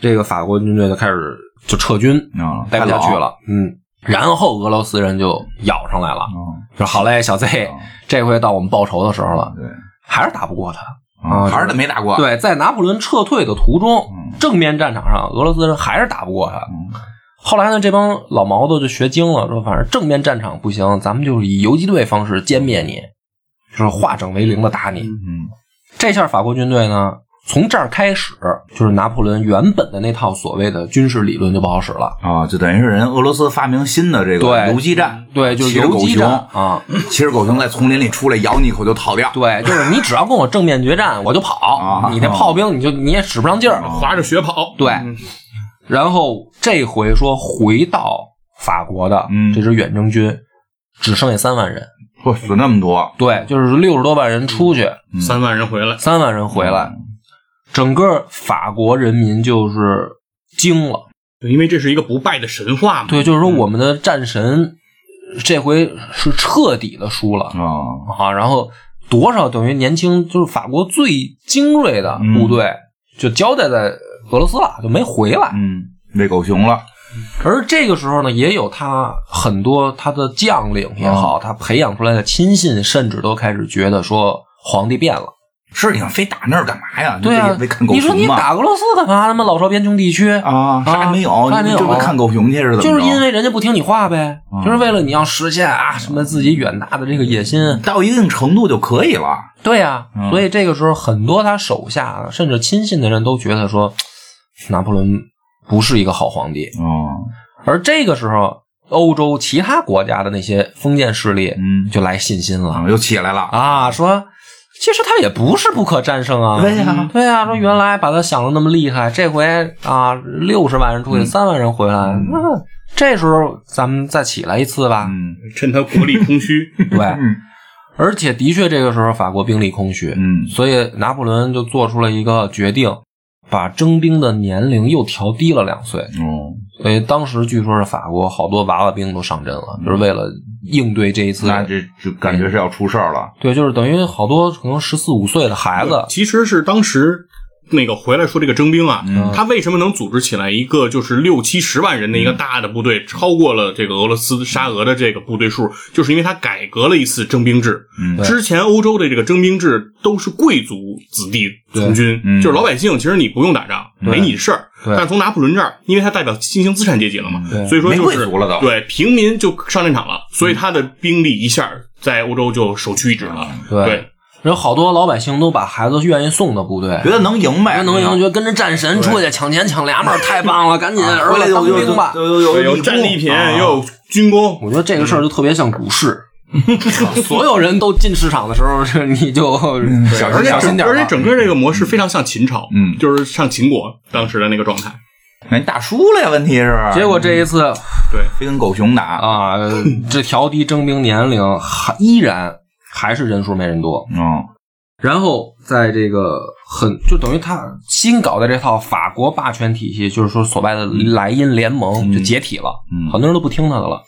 这个法国军队就开始就撤军，啊待不下去了。嗯，然后俄罗斯人就咬上来了，啊说：“好嘞，小 Z，这回到我们报仇的时候了。对”还是打不过他。啊还是得没打过对，在拿破仑撤退的途中，嗯正面战场上，俄罗斯人还是打不过他。嗯后来呢，这帮老毛子就学精了，说反正正面战场不行，咱们就是以游击队方式歼灭你，就是化整为零的打你。嗯这下法国军队呢，从这儿开始，就是拿破仑原本的那套所谓的军事理论就不好使了。啊就等于是人俄罗斯发明新的这个对游击战对，就是游击战熊啊，骑着狗熊在丛林里出来咬你一口就逃掉对，就是你只要跟我正面决战，我就跑，啊你那炮兵你就你也使不上劲儿。滑着雪跑，对嗯然后这回说回到法国的嗯这支远征军，只剩下三万人。嚯死那么多对，就是六十多万人出去，三万人回来，三万人回来，嗯整个法国人民就是惊了。因为这是一个不败的神话嘛，对，就是说我们的战神这回是彻底的输了啊啊！然后多少等于年轻就是法国最精锐的部队就交代在俄罗斯了，就没回来。嗯喂狗熊了而这个时候呢，也有他很多他的将领也好，他培养出来的亲信，甚至都开始觉得说皇帝变了。是你非打那儿干嘛呀？对啊为为看，狗你说你打俄罗斯干嘛？他妈老少边穷地区啊啥也没有，啥也没有你就为看狗熊去是怎么？就是因为人家不听你话呗，嗯就是为了你要实现啊什么自己远大的这个野心。到一定程度就可以了。对呀、嗯所以这个时候很多他手下甚至亲信的人都觉得说，拿破仑不是一个好皇帝。啊，而这个时候，欧洲其他国家的那些封建势力嗯就来信心了啊，又起来了。啊，说其实他也不是不可战胜啊。对呀。对呀、说原来把他想的那么厉害，这回啊六十万人出去，三、万人回来，那这时候咱们再起来一次吧。嗯。趁他国力空虚，对，嗯。而且的确这个时候法国兵力空虚，嗯。所以拿破仑就做出了一个决定，把征兵的年龄又调低了两岁。嗯，所以当时据说是法国好多娃娃兵都上阵了，就是为了应对这一次。那这就感觉是要出事儿了。对，就是等于好多可能十四五岁的孩子，其实是当时那个回来说这个征兵啊，嗯。他为什么能组织起来一个就是六七十万人的一个大的部队，超过了这个俄罗斯沙俄的这个部队数，就是因为他改革了一次征兵制。嗯。之前欧洲的这个征兵制都是贵族子弟从军，嗯。就是老百姓，其实你不用打仗，没你事儿。但是从拿破仑这儿，因为他代表新兴资产阶级了嘛，所以说就是对平民就上战场了，所以他的兵力一下在欧洲就首屈一指了。对对，有好多老百姓都把孩子愿意送到部队，觉得能赢呗，能赢，觉得跟着战神出去抢钱抢粮食太棒了，赶紧啊儿子当回来就兵吧。有有有对有战利品，又有军功，我觉得这个事儿就特别像股市，所有人都进市场的时候，是你就小心点。而且整个这个模式非常像秦朝，嗯就是像秦国当时的那个状态。人打输了呀，问题是，结果这一次对，非跟狗熊打，啊，这调低征兵年龄，还依然还是人数没人多。嗯然后在这个很就等于他新搞的这套法国霸权体系，就是说所谓的莱茵联盟就解体了，嗯很多人都不听他的了。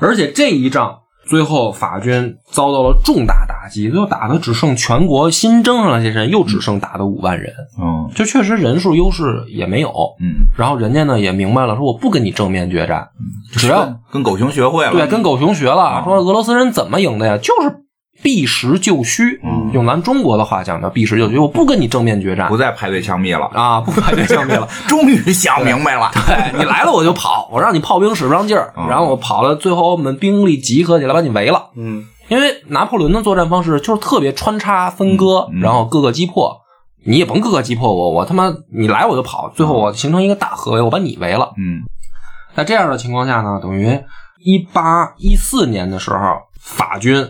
而且这一仗最后法军遭到了重大打击，最后打的只剩全国新征上来这些人，又只剩打的五万人，嗯就确实人数优势也没有。嗯，然后人家呢也明白了，说我不跟你正面决战，只要跟跟狗熊学会了，对，跟狗熊学了，说俄罗斯人怎么赢的呀？就是避实就虚，嗯用咱中国的话讲叫避实就虚。我不跟你正面决战不再排队枪毙了，啊，不排队枪毙了。终于想明白了，对 你来了我就跑，我让你炮兵使不上劲儿，嗯然后我跑了，最后我们兵力集合起来把你围了。嗯，因为拿破仑的作战方式就是特别穿插分割，然后各个击破。你也甭各个击破我，我他妈你来我就跑，最后我形成一个大合围，我把你围了。嗯在这样的情况下呢，等于一八一四年的时候，法军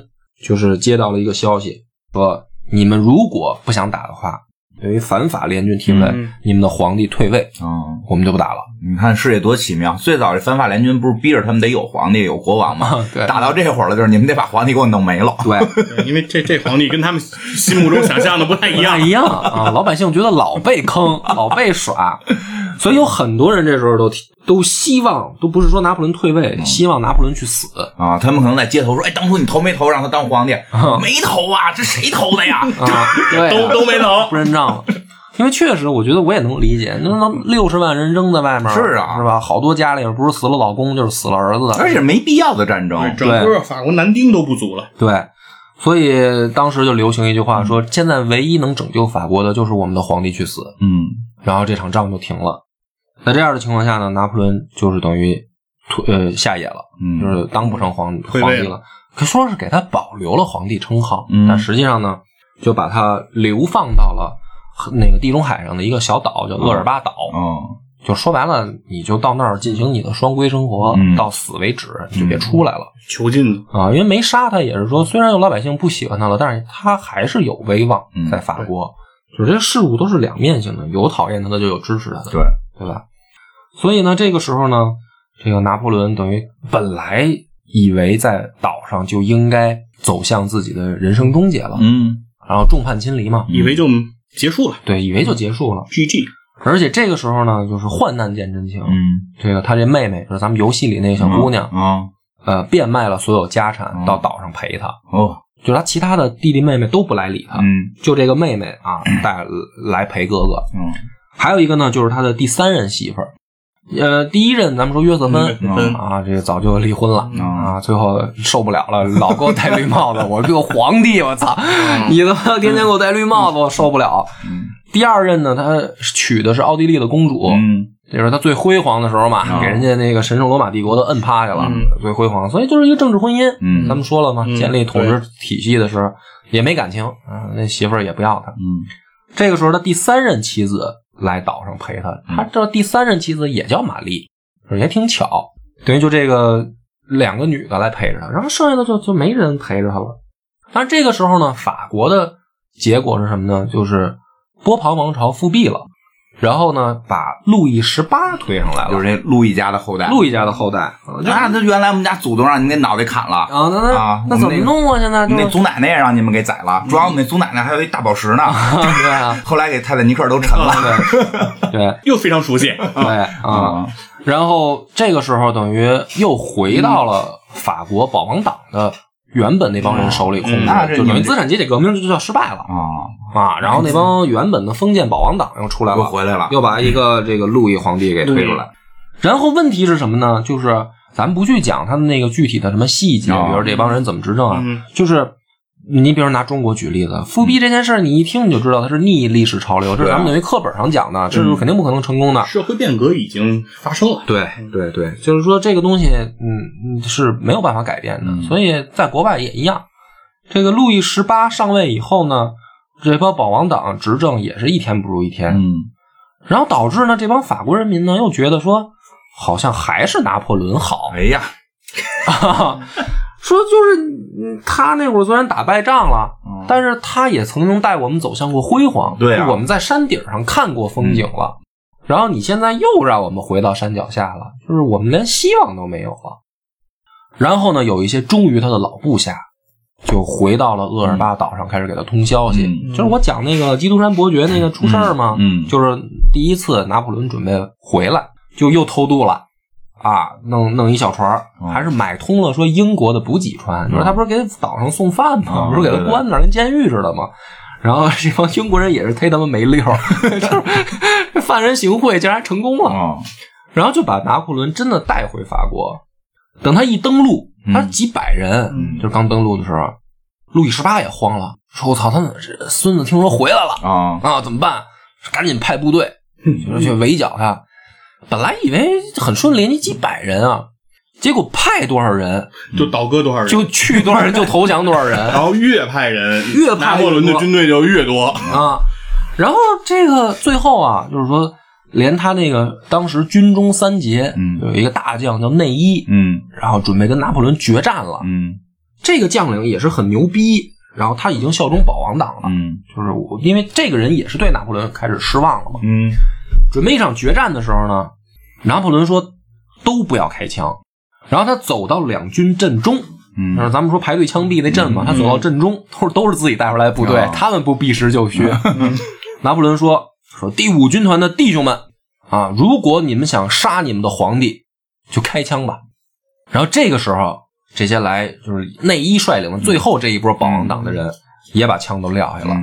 就是接到了一个消息，说你们如果不想打的话，对于反法联军提问，嗯你们的皇帝退位，嗯，我们就不打了。你看世界多奇妙，最早这反法联军不是逼着他们得有皇帝有国王吗？对打到这会儿了，就是你们得把皇帝给我弄没了，对，对因为这这皇帝跟他们心目中想象的不太一样不太。一样啊！老百姓觉得老被坑，老被耍，所以有很多人这时候都提都希望，都不是说拿破仑退位，希望拿破仑去死。啊，他们可能在街头说：“哎，当初你投没投让他当皇帝？没投啊，这谁投的呀？啊，对啊都都没投，不认账了。因为确实，我觉得我也能理解，那那六十万人扔在外面，是啊是吧？好多家里不是死了老公，就是死了儿子，而且没必要的战争。整个法国男丁都不足了。对，所以当时就流行一句话说，现在唯一能拯救法国的就是我们的皇帝去死，嗯然后这场仗就停了。在这样的情况下呢，拿破仑就是等于退呃下野了，嗯，就是当不成皇皇帝了。可说是给他保留了皇帝称号，嗯但实际上呢，就把他流放到了那个地中海上的一个小岛，叫厄尔巴岛。哦就说白了，你就到那儿进行你的双规生活，嗯到死为止，你就别出来了。囚禁啊，因为没杀他，也是说，虽然有老百姓不喜欢他了，但是他还是有威望嗯在法国。就是这事物都是两面性的，有讨厌他的，就有支持他的，对，对吧？所以呢，这个时候呢，这个拿破仑等于本来以为在岛上就应该走向自己的人生终结了，嗯然后众叛亲离嘛，以为就结束了。对，以为就结束了。GG，而且这个时候呢，就是患难见真情。嗯，这个他这妹妹，就是咱们游戏里那个小姑娘，啊呃，变卖了所有家产嗯到岛上陪他。哦就是他其他的弟弟妹妹都不来理他，嗯就这个妹妹啊带来陪哥哥。嗯还有一个呢，就是他的第三任媳妇儿，呃，第一任咱们说约瑟芬、啊，这个早就离婚了、嗯啊，最后受不了了，老给我戴绿帽子，我这个皇帝，我操，你他妈天天给我戴绿帽子，我受不了。嗯第二任呢，他娶的是奥地利的公主，嗯这是他最辉煌的时候嘛，啊给人家那个神圣罗马帝国都摁趴下了，嗯最辉煌，所以就是一个政治婚姻。嗯咱们说了嘛，嗯建立统治体系的时候也没感情啊，那媳妇儿也不要他。嗯这个时候，他第三任妻子来岛上陪他，嗯他这第三任妻子也叫玛丽，也挺巧，等于就这个两个女的来陪着他，然后剩下的就就没人陪着他了。但是这个时候呢，法国的结果是什么呢？就是波旁王朝复辟了，然后呢，把路易十八推上来了，就是这路易家的后代。路易家的后代那那原来我们家祖宗让你那脑袋砍了。啊，那那、啊那怎么弄啊？现在我们那祖奶奶也让你们给宰了，主要我们那祖奶奶还有一大宝石呢，对啊，后来给泰坦尼克都沉了。对 对又非常熟悉。对啊。然后这个时候等于又回到了法国保王党的原本那帮人手里控制，嗯那这就等于资产阶级革命就叫失败了啊，啊。然后那帮原本的封建保王党又出来了，又回来了。又把一个这个路易皇帝给推出来。然后问题是什么呢？就是咱不去讲他的那个具体的什么细节，哦比如这帮人怎么执政啊，嗯就是你比如拿中国举例子，复辟这件事儿，你一听你就知道它是逆历史潮流，这是咱们等于课本上讲的，这是肯定不可能成功的。社会变革已经发生了。对对对，就是说这个东西，嗯，嗯是没有办法改变的，嗯所以在国外也一样。这个路易十八上位以后呢，这帮保王党执政也是一天不如一天，嗯然后导致呢这帮法国人民呢又觉得说，好像还是拿破仑好，哎呀，说就是嗯他那会儿虽然打败仗了，嗯但是他也曾经带我们走向过辉煌，对啊我们在山顶上看过风景了。然后你现在又让我们回到山脚下了，就是我们连希望都没有了。然后呢，有一些忠于他的老部下，就回到了厄尔巴岛上，开始给他通消息。嗯就是我讲那个基督山伯爵那个出事儿嘛，嗯嗯就是第一次拿破仑准备回来，就又偷渡了。啊，弄弄一小船还是买通了说英国的补给船，就是他不是给岛上送饭吗？哦不是给他关那儿跟监狱似的吗？然后这帮英国人也是忒他妈没溜儿，就是犯人行贿竟然还成功了，啊，然后就把拿破仑真的带回法国。等他一登陆，嗯他几百人，嗯就是刚登陆的时候，路易十八也慌了，说：“我操，他孙子听说回来了啊，啊，怎么办？赶紧派部队，就是去围剿他。本来以为很顺利，你几百人啊，结果派多少人就倒戈多少人，就去多少人就投降多少人 然后越派人，越派拿破仑的军队就越多。啊。然后这个最后啊，就是说，连他那个当时军中三杰，嗯有一个大将叫内伊，嗯然后准备跟拿破仑决战了。嗯这个将领也是很牛逼，然后他已经效忠保王党了，嗯就是我因为这个人也是对拿破仑开始失望了嘛。嗯准备一场决战的时候呢，拿破仑说都不要开枪，然后他走到两军阵中，嗯就是咱们说排队枪毙那阵嘛，他走到阵中，都是都是自己带出来的部队哦，他们不避实就 虚。拿破仑说说第五军团的弟兄们啊，如果你们想杀你们的皇帝，就开枪吧。然后这个时候，这些来就是内伊率领的最后这一波保王党的人，也把枪都撂下了。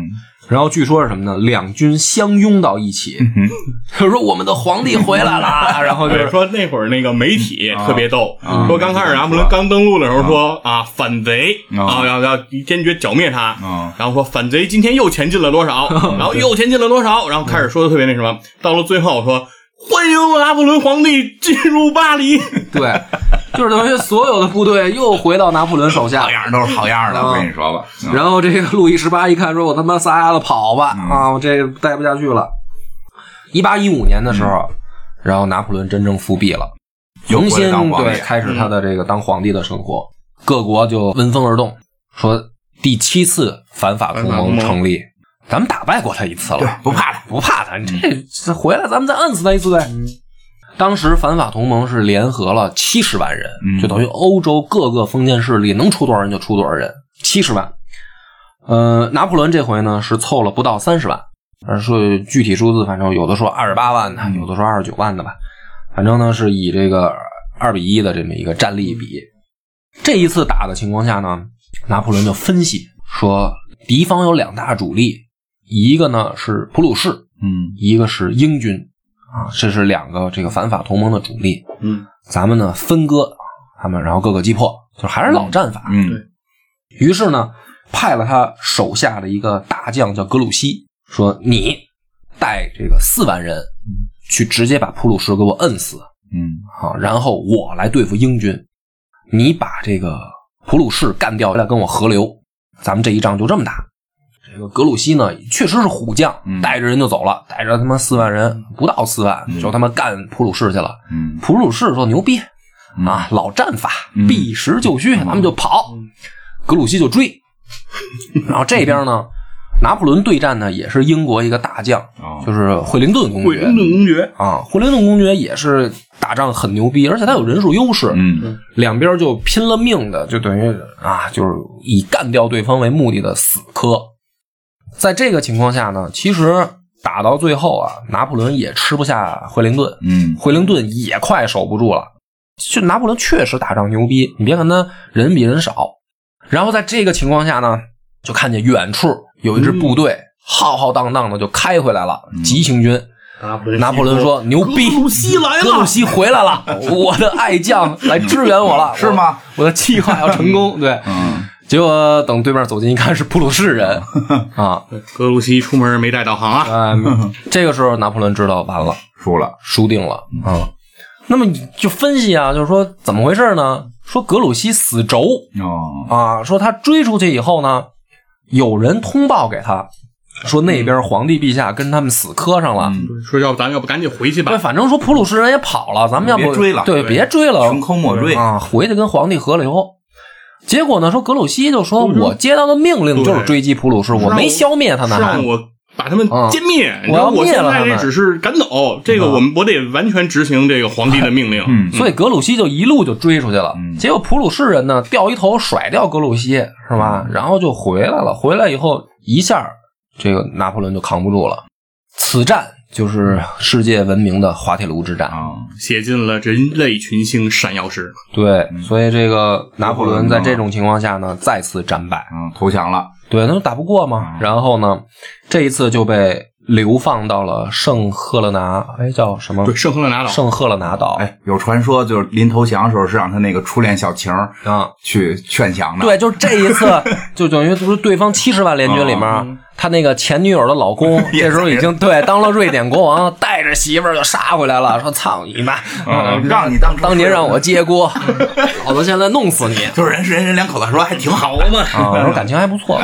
嗯然后据说是什么呢？两军相拥到一起，就说我们的皇帝回来了。然后就是，说那会儿那个媒体啊。特别逗，啊。说刚开始拿破仑刚登陆的时候说啊。反贼啊。啊要要坚决剿灭他，啊。然后说反贼今天又前进了多少，然后又前进了多少，然后开始说的特别那什么，到了最后说欢迎拿破仑皇帝进入巴黎，对，就是等于所有的部队又回到拿破仑手下好。样儿都是好样的，啊我跟你说吧。嗯然后这个路易十八一看，说：“我他妈撒丫子跑吧！嗯啊，我这待不下去了。”一八一五年的时候，然后拿破仑真正复辟了，重新对开始他的这个当皇帝的生活，各国就闻风而动，说第七次反法同盟成立，咱们打败过他一次了，对，不怕他。不怕他，你这这回来咱们再摁死他一次呗。当时反法同盟是联合了七十万人，嗯。就等于欧洲各个封建势力能出多少人就出多少人，七十万。呃，拿破仑这回呢是凑了不到三十万，而说具体数字，反正有的说二十八万的，有的说二十九万的吧，反正呢是以这个二比一的这么一个战力比。这一次打的情况下呢，拿破仑就分析说，敌方有两大主力，一个呢是普鲁士，嗯。一个是英军啊，这是两个这个反法同盟的主力。嗯，咱们呢分割他们，然后各个击破，就还是老战法。嗯于是呢，派了他手下的一个大将叫格鲁希，说你带这个四万人去直接把普鲁士给我摁死嗯啊，然后我来对付英军，你把这个普鲁士干掉，来跟我合流，咱们这一仗就这么打。这个格鲁希呢，确实是虎将，嗯带着人就走了，带着他妈四万人，不到四万，就他妈干普鲁士去了。嗯普鲁士说牛逼嗯啊，老战法，嗯避实就虚，咱们就跑。格鲁希就追，然后这边呢，拿破仑对战呢也是英国一个大将，哦就是惠灵顿公爵惠灵顿公爵，啊。惠灵顿公爵也是打仗很牛逼，而且他有人数优势，嗯两边就拼了命的，就等于啊，就是以干掉对方为目的的死磕。在这个情况下呢，其实打到最后啊，拿破仑也吃不下惠灵顿，嗯惠灵顿也快守不住了。就拿破仑确实打仗牛逼，你别看他人比人少，然后在这个情况下呢，就看见远处有一支部队浩浩荡荡的就开回来了，急行军。拿破仑拿破仑说：“牛逼，格鲁希来了格鲁希回来了，我的爱将来支援我了，是吗？我？我的计划要成功。”对，嗯结果等对面走近一看是普鲁士人。啊，格鲁希出门没带导航啊，哎，这个时候拿破仑知道完了，输了，输定了。啊。那么你就分析啊，就是说怎么回事呢？说格鲁希死轴。哦，啊，说他追出去以后呢，有人通报给他，说那边皇帝陛下跟他们死磕上了。说要不咱们要不赶紧回去对，吧？反正说普鲁士人也跑了，咱们要不别追了。对，对。别追了，穷寇莫追啊，回去跟皇帝合流。结果呢，说格鲁希就说：“我接到的命令就是追击普鲁士，我没消灭他呢，还是让我把他们嗯歼灭。你我要知道我现灭了他们在这只是赶走，这个我们我得完全执行这个皇帝的命令。嗯所以格鲁希就一路就追出去了。嗯结果普鲁士人呢，掉一头甩掉格鲁希，是吧？然后就回来了。回来以后，一下这个拿破仑就扛不住了。此战就是世界闻名的滑铁卢之战。啊，写进了人类群星闪耀时。对，所以这个拿破仑在这种情况下呢，再次战败。嗯，投降了，对，他就打不过嘛。然后呢，这一次就被流放到了圣赫勒拿，哎，叫什么对，？圣赫勒拿岛。圣赫勒拿岛。哎，有传说就是临投降的时候是让他那个初恋小情儿啊，去劝降的，对，就是这一次，就等于不是对方七十万联军里面，他那个前女友的老公，这时候已经对当了瑞典国王，带着媳妇儿就杀回来了，说操你妈，嗯让你当当年让我接锅，老子现在弄死你。就是人人人两口子说还挺好嘛，啊！我说感情还不错，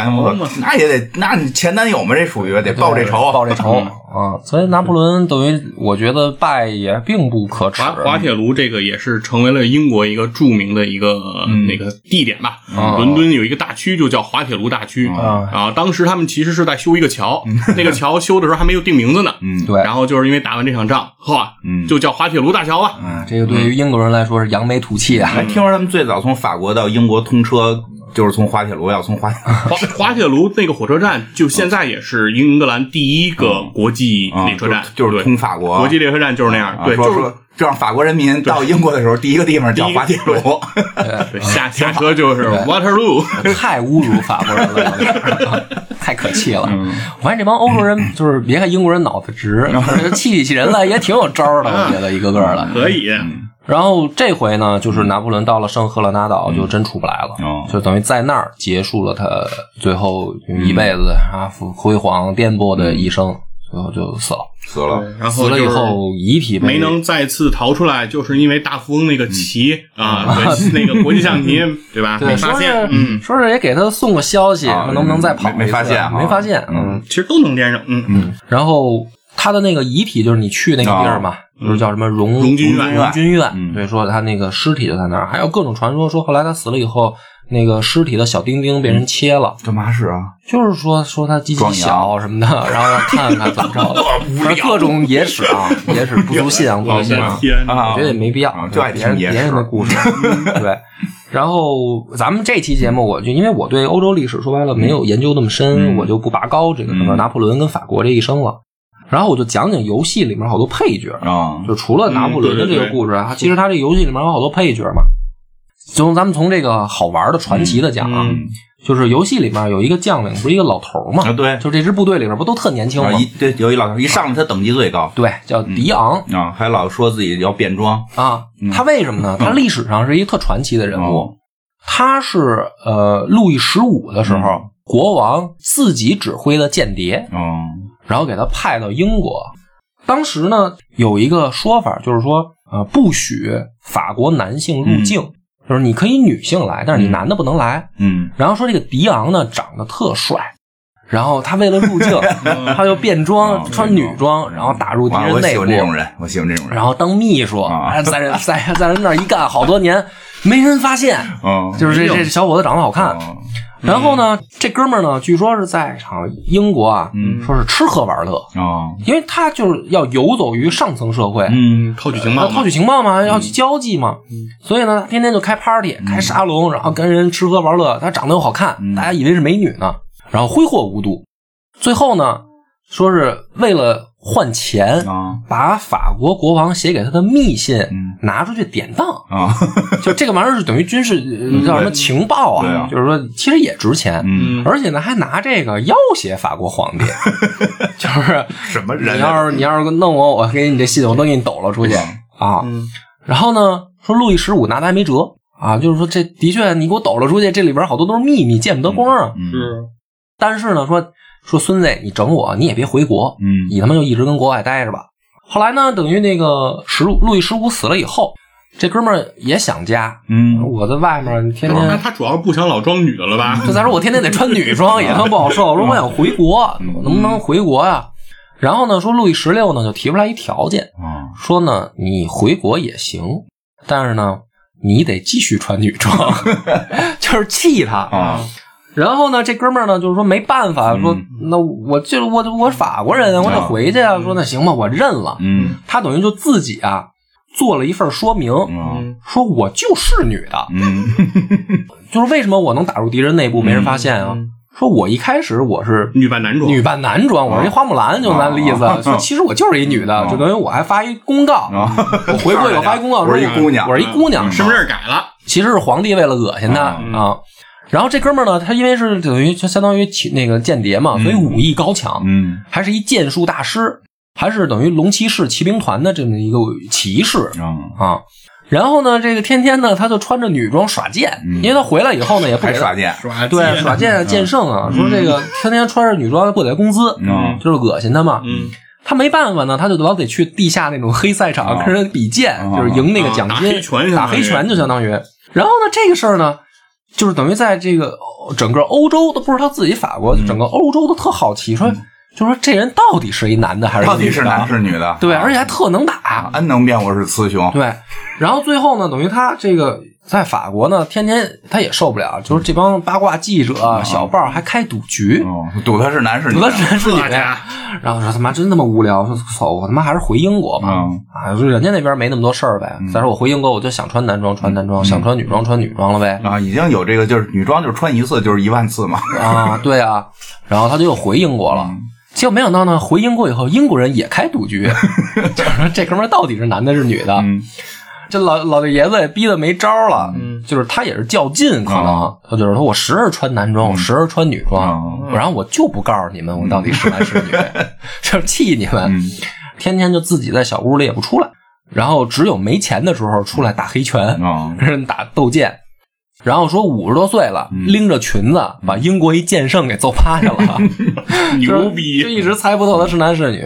那也得，那你前男友嘛，这属于得报这仇，报这仇啊！所以拿破仑等于我觉得败也并不可耻滑，滑铁卢这个也是成为了英国一个著名的一个、那个地点吧。伦敦有一个大区就叫滑铁卢大区啊啊。当时他们其实是在修一个桥，那个桥修的时候还没有定名字呢。嗯对然后就是因为打完这场仗，呵，嗯就叫滑铁卢大桥吧。啊这个对于英国人来说是扬眉吐气啊！还听说他们最早从法国到英国通车，就是从滑铁卢，要从滑 滑滑铁卢那个火车站，就现在也是英格兰第一个国际啊列车站，就是对。通法国，国际列车站就是那样，对，就是让法国人民到英国的时候，第一个地方叫滑铁卢，对。下 下车就是 Waterloo。太侮辱法国人了，有点太可气了。我发现这帮欧洲人就是别看英国人脑子直，气气人了也挺有招儿的，我觉得一个个的。可以，然后这回呢，就是拿破仑到了圣赫勒拿岛，就真出不来了，哦就等于在那儿结束了他最后一辈子啊辉煌颠簸的一生，最后就死了。死了。然后死了以就是后，遗体被没能再次逃出来，就是因为大富翁那个旗啊，对，那个国际象棋，对吧？对没发现说是，嗯，说是也给他送个消息，能不能再跑一次？没没发现啊没发现，嗯。其实都能连上，嗯嗯，然后他的那个遗体就是你去那个地儿嘛，就是叫什么荣荣军院。荣军院，嗯。对，说他那个尸体就在那儿，还有各种传说说后来他死了以后，那个尸体的小丁丁被人切了，干嘛使啊？就是说说他鸡鸡小什么的，然后看看怎么着的，反正各种野史啊，野史不足信仰，不足信仰。啊。我觉得也没必要啊，就爱别人听别人的故事，对。然后咱们这期节目，我就因为我对欧洲历史说白了没有研究那么深，嗯。我就不拔高这个什么嗯。拿破仑跟法国这一生了。然后我就讲讲游戏里面好多配角，啊，就除了拿破仑的这个故事啊，其实他这游戏里面有好多配角嘛。从咱们从这个好玩的传奇的讲啊，嗯。就是游戏里面有一个将领，不是一个老头嘛？啊对。就这支部队里面不都特年轻吗？对有一老头一上来他等级最高。对，叫迪昂。啊，还老说自己要变装，啊，他为什么呢？他历史上是一个特传奇的人物。哦，他是呃路易十五的时候，国王自己指挥的间谍，哦，然后给他派到英国。当时呢有一个说法，就是说呃不许法国男性入境，就是你可以女性来，但是你男的不能来。嗯。然后说这个迪昂呢长得特帅。然后他为了入境，他就变装啊穿女装，然后打入敌人内部，我喜欢这种人，我喜欢这种人，然后当秘书，在人在在人那儿一干好多年，没人发现，嗯，就是这这小伙子长得好看。哦然后呢，这哥们儿呢，据说是在场英国啊，嗯。说是吃喝玩乐，哦，因为他就是要游走于上层社会，嗯套取情报套取情报嘛，要去交际嘛，所以呢，他天天就开 party、开沙龙，然后跟人吃喝玩乐。他长得又好看，大家以为是美女呢，然后挥霍无度。最后呢，说是为了换钱，啊。把法国国王写给他的密信嗯。拿出去典当，啊，就这个玩意儿是等于军事呃叫什么情报对啊。就是说其实也值钱，嗯，而且呢还拿这个要挟法国皇帝，就是什么人啊？你要是你要是弄我，我给你这信我都给你抖了出去。啊。然后呢，说路易十五拿他还没辙啊，就是说这的确你给我抖了出去，这里边好多都是秘密，见不得光啊。嗯。是但是呢，说说孙子，你整我，你也别回国，嗯你他妈就一直跟国外待着吧。后来呢，等于那个十路易十五死了以后，这哥们儿也想家，嗯我在外面天那天，他主要是不想老装女的了吧？就再说我天天得穿女装，也他妈不好受。说我想回国，我能不能回国呀？然后呢，说路易十六呢就提出来一条件，啊说呢你回国也行，但是呢你得继续穿女装，就是气他啊然后呢，这哥们儿呢，就是说没办法，说那我就是我我法国人，我得回去啊。说那行吧，我认了。嗯。他等于就自己啊做了一份说明，嗯。说我就是女的，嗯。就是为什么我能打入敌人内部没人发现啊？说我一开始我是女扮男装，女扮男装，我是一花木兰，就那例子，说其实我就是一女的，就等于我还发一公告，啊。我回国以后发一公告，我是一姑娘。我是一姑娘，身份证改了，其实是皇帝为了恶心他嗯啊。然后这哥们儿呢，他因为是等于就相当于骑那个间谍嘛，所以武艺高强，嗯。还是一剑术大师，还是等于龙骑士骑兵团的这么一个骑士嗯啊。然后呢，这个天天呢，他就穿着女装耍剑，嗯。因为他回来以后呢，也不给耍剑。耍对耍剑啊剑圣啊，说这个天天穿着女装不给他工资，嗯。就是恶心他嘛。嗯，他没办法呢，他就老得去地下那种黑赛场啊。跟人比剑，啊。就是赢那个奖金，打黑拳就相当于。然后呢，这个事儿呢，就是等于在这个呃整个欧洲都不是他自己法国，整个欧洲都特好奇，说就说这人到底是一男的还是一到底是男是女的？对，而且还特能打。安能辨我是雌雄？对，然后最后呢，等于他这个在法国呢，天天他也受不了，就是这帮八卦记者、小报还开赌局，哦，赌他是男是女赌的？是男是女这家。然后说他妈真他妈无聊，说操我他妈还是回英国吧。嗯啊，说人家那边没那么多事儿呗。再说我回英国，我就想穿男装穿男装，想穿女装穿女装了呗。啊，已经有这个，就是女装就是穿一次就是一万次嘛。啊，对啊，然后他就又回英国了。结果没想到呢，回英国以后，英国人也开赌局，就是说这哥们儿到底是男的是女的？嗯这老老爷子也逼得没招了，嗯。就是他也是较劲，可能、啊。他就是说我时而穿男装，我时而穿女装，嗯然后我就不告诉你们我到底是男是女，就是气你们，嗯。天天就自己在小屋里也不出来，然后只有没钱的时候出来打黑拳，啊。跟人打斗剑。然后说五十多岁了，嗯。拎着裙子把英国一剑圣给揍趴下了，就牛逼，就一直猜不透他是男是女。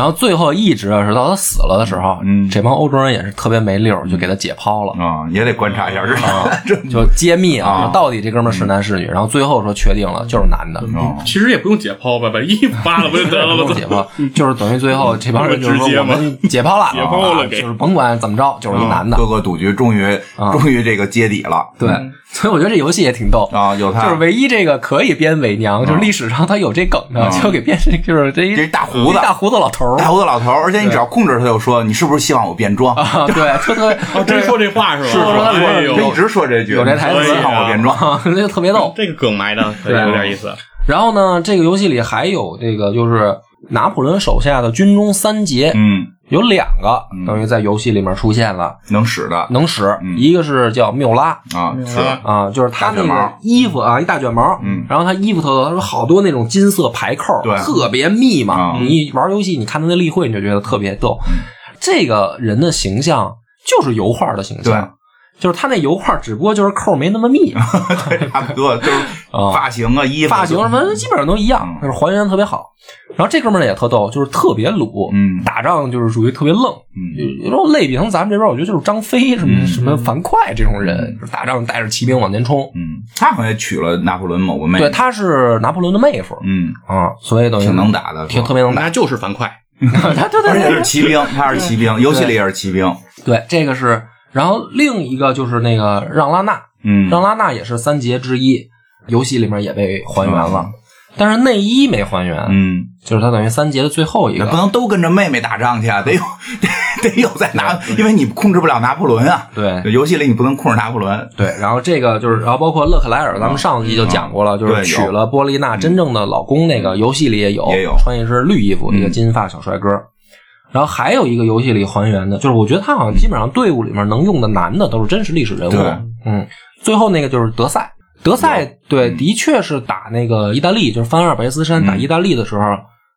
然后最后一直是到他死了的时候，嗯。这帮欧洲人也是特别没溜儿，就给他解剖了，啊，也得观察一下，是吧？就揭秘啊，到底这哥们儿是男是女。然后最后说确定了就是男的，哦其实也不用解剖吧，把衣服扒了不就得了吗？不 用解剖，就是等于最后这帮人就是说 解剖了，解剖了就是甭管怎么着，就是一男的。各个赌局终于啊。终于这个揭底了。对，所以我觉得这游戏也挺逗。啊，有他就是唯一这个可以编伪娘，就是历史上他有这梗的，啊就给编成就是这一这大胡子大胡子老头儿大胡子老头儿，而且你只要控制他，就说你是不是希望我变装？啊，对，说特别哦，真说这话是吧？是说他一直说这句，有这台词希望我变装。啊，那就特别逗。这个梗埋的对有点意思。然后呢，这个游戏里还有这个就是拿破仑手下的军中三杰，嗯，有两个等于在游戏里面出现了，能使的。能使。嗯。一个是叫缪拉。啊，是。啊，就是他那个衣服啊，一大卷毛，嗯。然后他衣服头他说好多那种金色排扣，对。特别密嘛。啊。你玩游戏，你看他那例会，你就觉得特别逗。嗯。这个人的形象就是油画的形象。就是他那油画，只不过就是扣没那么密，差不多，就是啊 发型啊、衣服、发型什么基本上都一样，嗯就是还原得特别好。然后这哥们儿也特逗，就是特别鲁，嗯打仗就是属于特别愣。嗯有种类比成咱们这边，我觉得就是张飞什么什么樊哙这种人，就是打仗带着骑兵往前冲。嗯，他好像也娶了拿破仑某个妹，对，他是拿破仑的妹夫嗯，啊，所以等于挺能打的，挺特别能打。那就是樊哙，他对对而且对是骑兵，他是骑兵，游戏里也是骑兵，对，这个是。然后另一个就是那个让拉娜，嗯，让拉娜也是三杰之一，游戏里面也被还原了。嗯，但是内衣没还原，嗯，就是他等于三杰的最后一个。也不。能都跟着妹妹打仗去啊，得有 得得有在拿，因为你控制不了拿破仑啊。对。游戏里你不能控制拿破仑，对，然后这个就是，然后包括勒克莱尔，咱们上集就讲过了，就是娶了波丽娜真正的老公，那个游戏里也有，也有。穿一身绿衣服，一个金发小帅哥。然后还有一个游戏里还原的，就是我觉得他好像基本上队伍里面能用的男的都是真实历史人物。嗯，最后那个就是德赛，德赛对，嗯的确是打那个意大利，就是翻阿尔卑斯山打意大利的时候，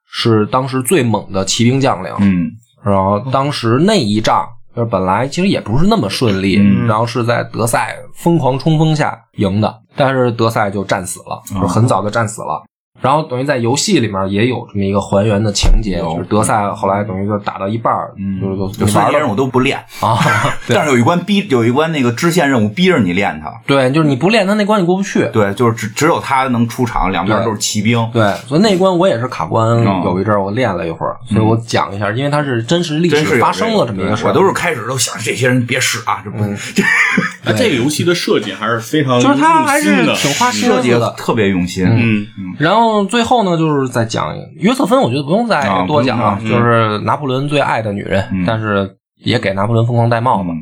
是当时最猛的骑兵将领。嗯。然后当时那一仗就是本来其实也不是那么顺利，嗯。然后是在德赛疯狂冲锋下赢的，但是德赛就战死了，哦就是很早就战死了。然后等于在游戏里面也有这么一个还原的情节，就是德赛后来等于就打到一半儿，嗯，就就就三就玩了些任务都不练，啊。但是有一关逼，有一关那个支线任务逼着你练它。对，就是你不练他那关你过不去。对，就是只只有他能出场，两边都是骑兵。对，所以那关我也是卡关，嗯有一阵儿我练了一会儿，所以我讲一下，因为它是真实历史发生了这么一个事儿。我都是开始都想这些人别使啊，这不嗯这 那这个游戏的设计还是非常就是它还是挺花心设计思的。特别用心。嗯，然后最后呢，就是再讲约瑟芬，我觉得不用再啊多讲就是拿破仑最爱的女人，嗯但是也给拿破仑疯狂戴帽子。嗯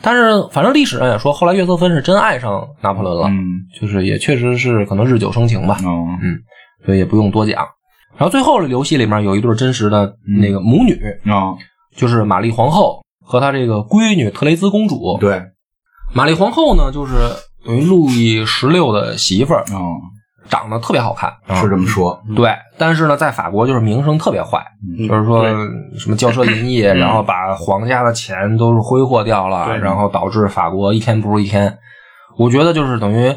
但是反正历史上也说，后来约瑟芬是真爱上拿破仑了，嗯就是也确实是可能日久生情吧，哦所以也不用多讲。然后最后游戏里面有一对真实的那个母女，哦，就是玛丽皇后和她这个闺女特蕾兹公主。对玛丽皇后呢，就是等于路易十六的媳妇儿，嗯，长得特别好看，啊。是这么说。对，但是呢，在法国就是名声特别坏，嗯。就是说什么骄奢淫逸，然后把皇家的钱都是挥霍掉了，然后导致法国一天不如一天。我觉得就是等于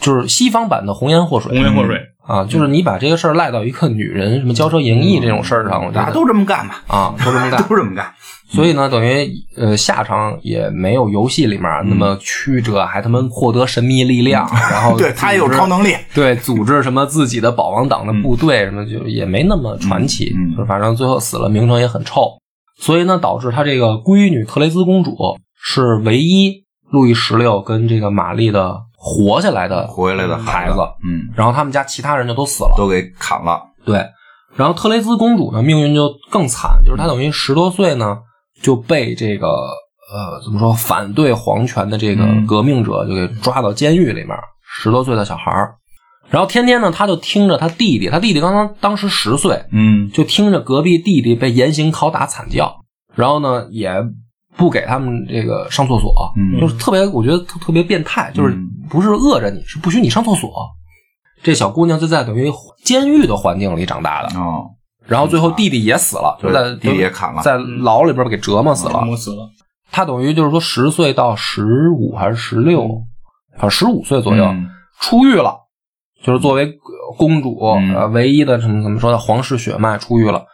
就是西方版的红颜祸水。红颜祸水，啊，就是你把这个事儿赖到一个女人什么骄奢淫逸这种事儿上，我觉得大家都这么干吧，啊都这么 干。都这么干。所以呢，等于呃下场也没有游戏里面那么曲折，还他妈获得神秘力量，然后嗯 对他也有组织超能力。对，组织什么自己的保王党的部队，什么就也没那么传奇，嗯嗯就反正最后死了，名声也很臭，所以呢，导致他这个闺女特雷兹公主是唯一路易十六跟这个玛丽的活下来的活下来的孩子，，嗯，然后他们家其他人就都死了，都给砍了。对，然后特雷兹公主呢，命运就更惨，就是她等于十多岁呢就被这个呃怎么说反对皇权的这个嗯。革命者就给抓到监狱里面，十多岁的小孩儿，然后天天呢他就听着他弟弟，他弟弟刚刚当时十岁，嗯。就听着隔壁弟弟被严刑拷打惨叫，然后呢也。不给他们这个上厕所，嗯。就是特别，我觉得特特别变态，就是嗯不是饿着你，是不许你上厕所。这小姑娘就在等于监狱的环境里长大的，哦，然后最后弟弟也死了，就在对弟弟也砍了。在牢里边给折磨死了。折磨死了，他等于就是说十岁到十五还是十六，好像十五岁左右、嗯。出狱了，就是作为呃公主、嗯。呃唯一的什么怎么说的皇室血脉出狱了。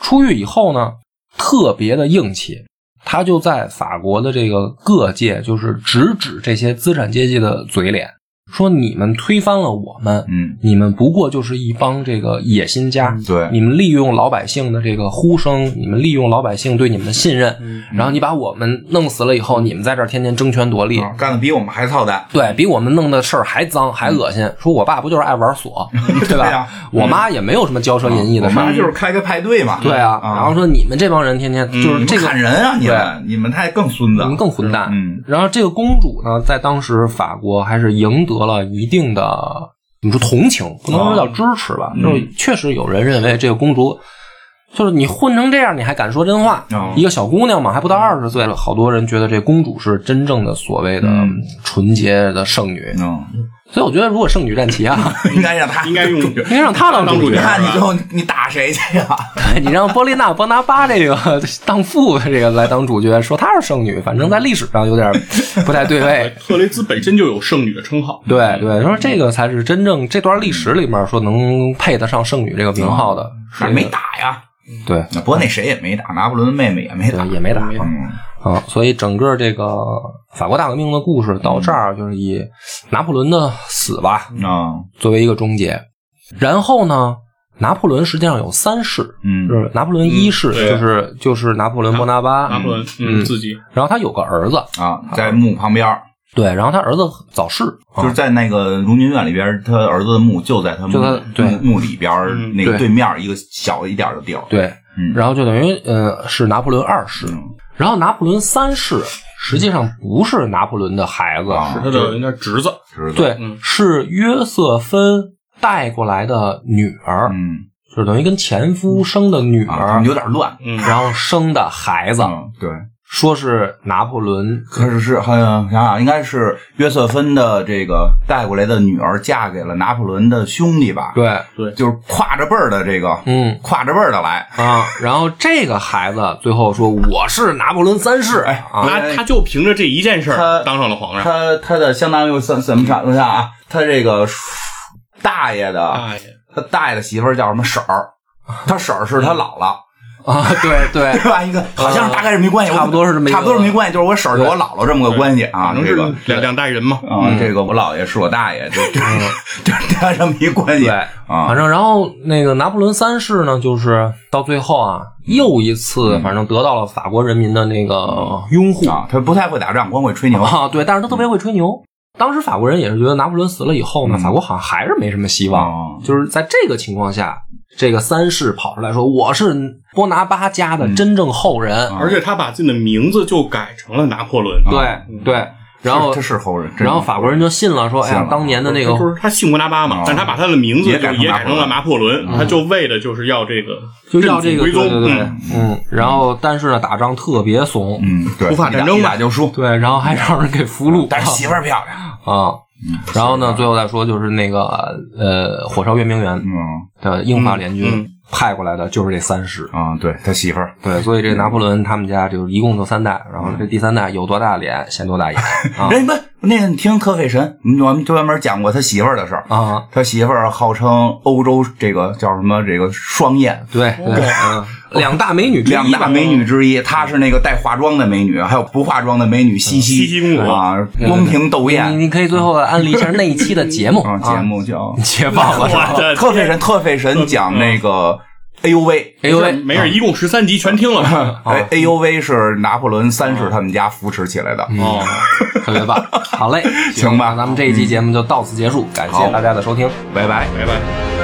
出狱以后呢，特别的硬气，他就在法国的这个各界就是直指这些资产阶级的嘴脸，说你们推翻了我们，嗯，你们不过就是一帮这个野心家，对你们利用老百姓的这个呼声，你们利用老百姓对你们的信任，嗯然后你把我们弄死了以后，你们在这儿天天争权夺利，啊干的比我们还操蛋。对比我们弄的事儿还脏还恶心。说我爸不就是爱玩锁，对吧？我妈也没有什么骄奢淫逸的我事儿，妈就是开个派对嘛。对啊。然后说你们这帮人天天就是这个砍人啊，你们你们太更孙子你们。更混蛋。嗯然后这个公主呢，在当时法国还是赢得了一定的怎么说同情，不能说叫支持吧，嗯就是确实有人认为这个公主。就是你混成这样，你还敢说真话？哦一个小姑娘嘛，还不到二十岁了，好多人觉得这公主是真正的所谓的嗯纯洁的圣女。嗯，所以我觉得，如果圣女战旗啊，应该让他 应该用应该让他当主角你。看你最后你打谁去呀？你让波丽娜·波拿巴这个 当父的这个来当主角，说她是圣女，反正在历史上有点不太对位。特雷兹本身就有圣女的称号，对对，说这个才是真正这段历史里面说能配得上圣女这个名号的，是没打呀？对不过那谁也没打，拿破仑的妹妹也没打对，也没打嗯啊。所以整个这个法国大革命的故事到这儿，就是以拿破仑的死吧啊。作为一个终结。然后呢，拿破仑实际上有三世，嗯。就是拿破仑一世，就是就是拿破仑波拿巴，拿破仑嗯嗯。自己。然后他有个儿子，啊，在墓旁边儿，对，然后他儿子早逝，啊。就是在那个荣军院里边儿，他儿子的墓就在他墓就他对。墓墓里边那个对。对面一个小一点儿的地儿。对，嗯。然后就等于呃是拿破仑二世，嗯然后拿破仑三世实际上不是拿破仑的孩子，啊是他的应该侄子，知道。对，嗯。是约瑟芬带过来的女儿，嗯。就是等于跟前夫生的女儿，有点乱。嗯，然后生的孩子，嗯，对，说是拿破仑可是是好像想想应该是约瑟芬的这个带过来的女儿嫁给了拿破仑的兄弟吧？，对对，就是跨着辈儿的这个，嗯跨着辈儿的来。啊，然后这个孩子最后说我是拿破仑三世，哎啊，他他就凭着这一件事他儿当上了皇上。他他的相当于怎怎么想怎么想啊？他这个大爷的他大爷的媳妇儿叫什么婶儿？他婶儿是他姥姥。啊，对对 对吧？一个好像是大概是没关系，差不多是这么一个差不多是没关系，就是我婶儿是我姥姥这么个关系啊。这个两两代人嘛。啊，这个我姥爷是我大爷，就 就就这这么一关系对，啊反。正然后那个拿破仑三世呢，就是到最后啊，又一次反正得到了法国人民的那个拥护啊，他不太会打仗，光会吹牛。啊，对，但是他特别会吹牛。当时法国人也是觉得拿破仑死了以后呢，嗯法国好像还是没什么希望。哦就是在这个情况下，这个三世跑出来说我是波拿巴家的真正后人。啊而且他把自己的名字就改成了拿破仑。对对，然后他是后人，然后法国人就信了，说哎，呀当年的那个就是他姓波拿巴嘛哦，但他把他的名字也改成就也改成了拿拿破仑，他就为的就是要这个就要这个。对对对嗯，嗯，然后但是呢，打仗特别怂，嗯，对，不怕战争打就输，对，然后还让人给俘虏，但是媳妇儿漂亮。啊。然后呢，最后再说就是那个呃，火烧圆明园嗯的英法联军派过来的就是这三世。啊，对他媳妇儿，对，所以这拿破仑他们家就一共就三代，然后这第三代有多大脸显多大眼啊。人不那个你听特费神，我们专门讲过他媳妇儿的事儿。啊！他媳妇儿号称欧洲这个叫什么这个双艳，对 两大美女之一两大美女之一，她是那个带化妆的美女，还有不化妆的美女西西西西公主啊，光凭斗艳。你可以最后安利一下那一期的节目。啊，节目叫 解放了。是吧特费神，特费神讲那个 A U V。哎呦喂，没事，一共十三集全听了。哎，A U V 是拿破仑三世他们家扶持起来的。哦，特别棒。好嘞，行吧咱们这一期节目就到此结束，感谢大家的收听，拜拜。拜拜。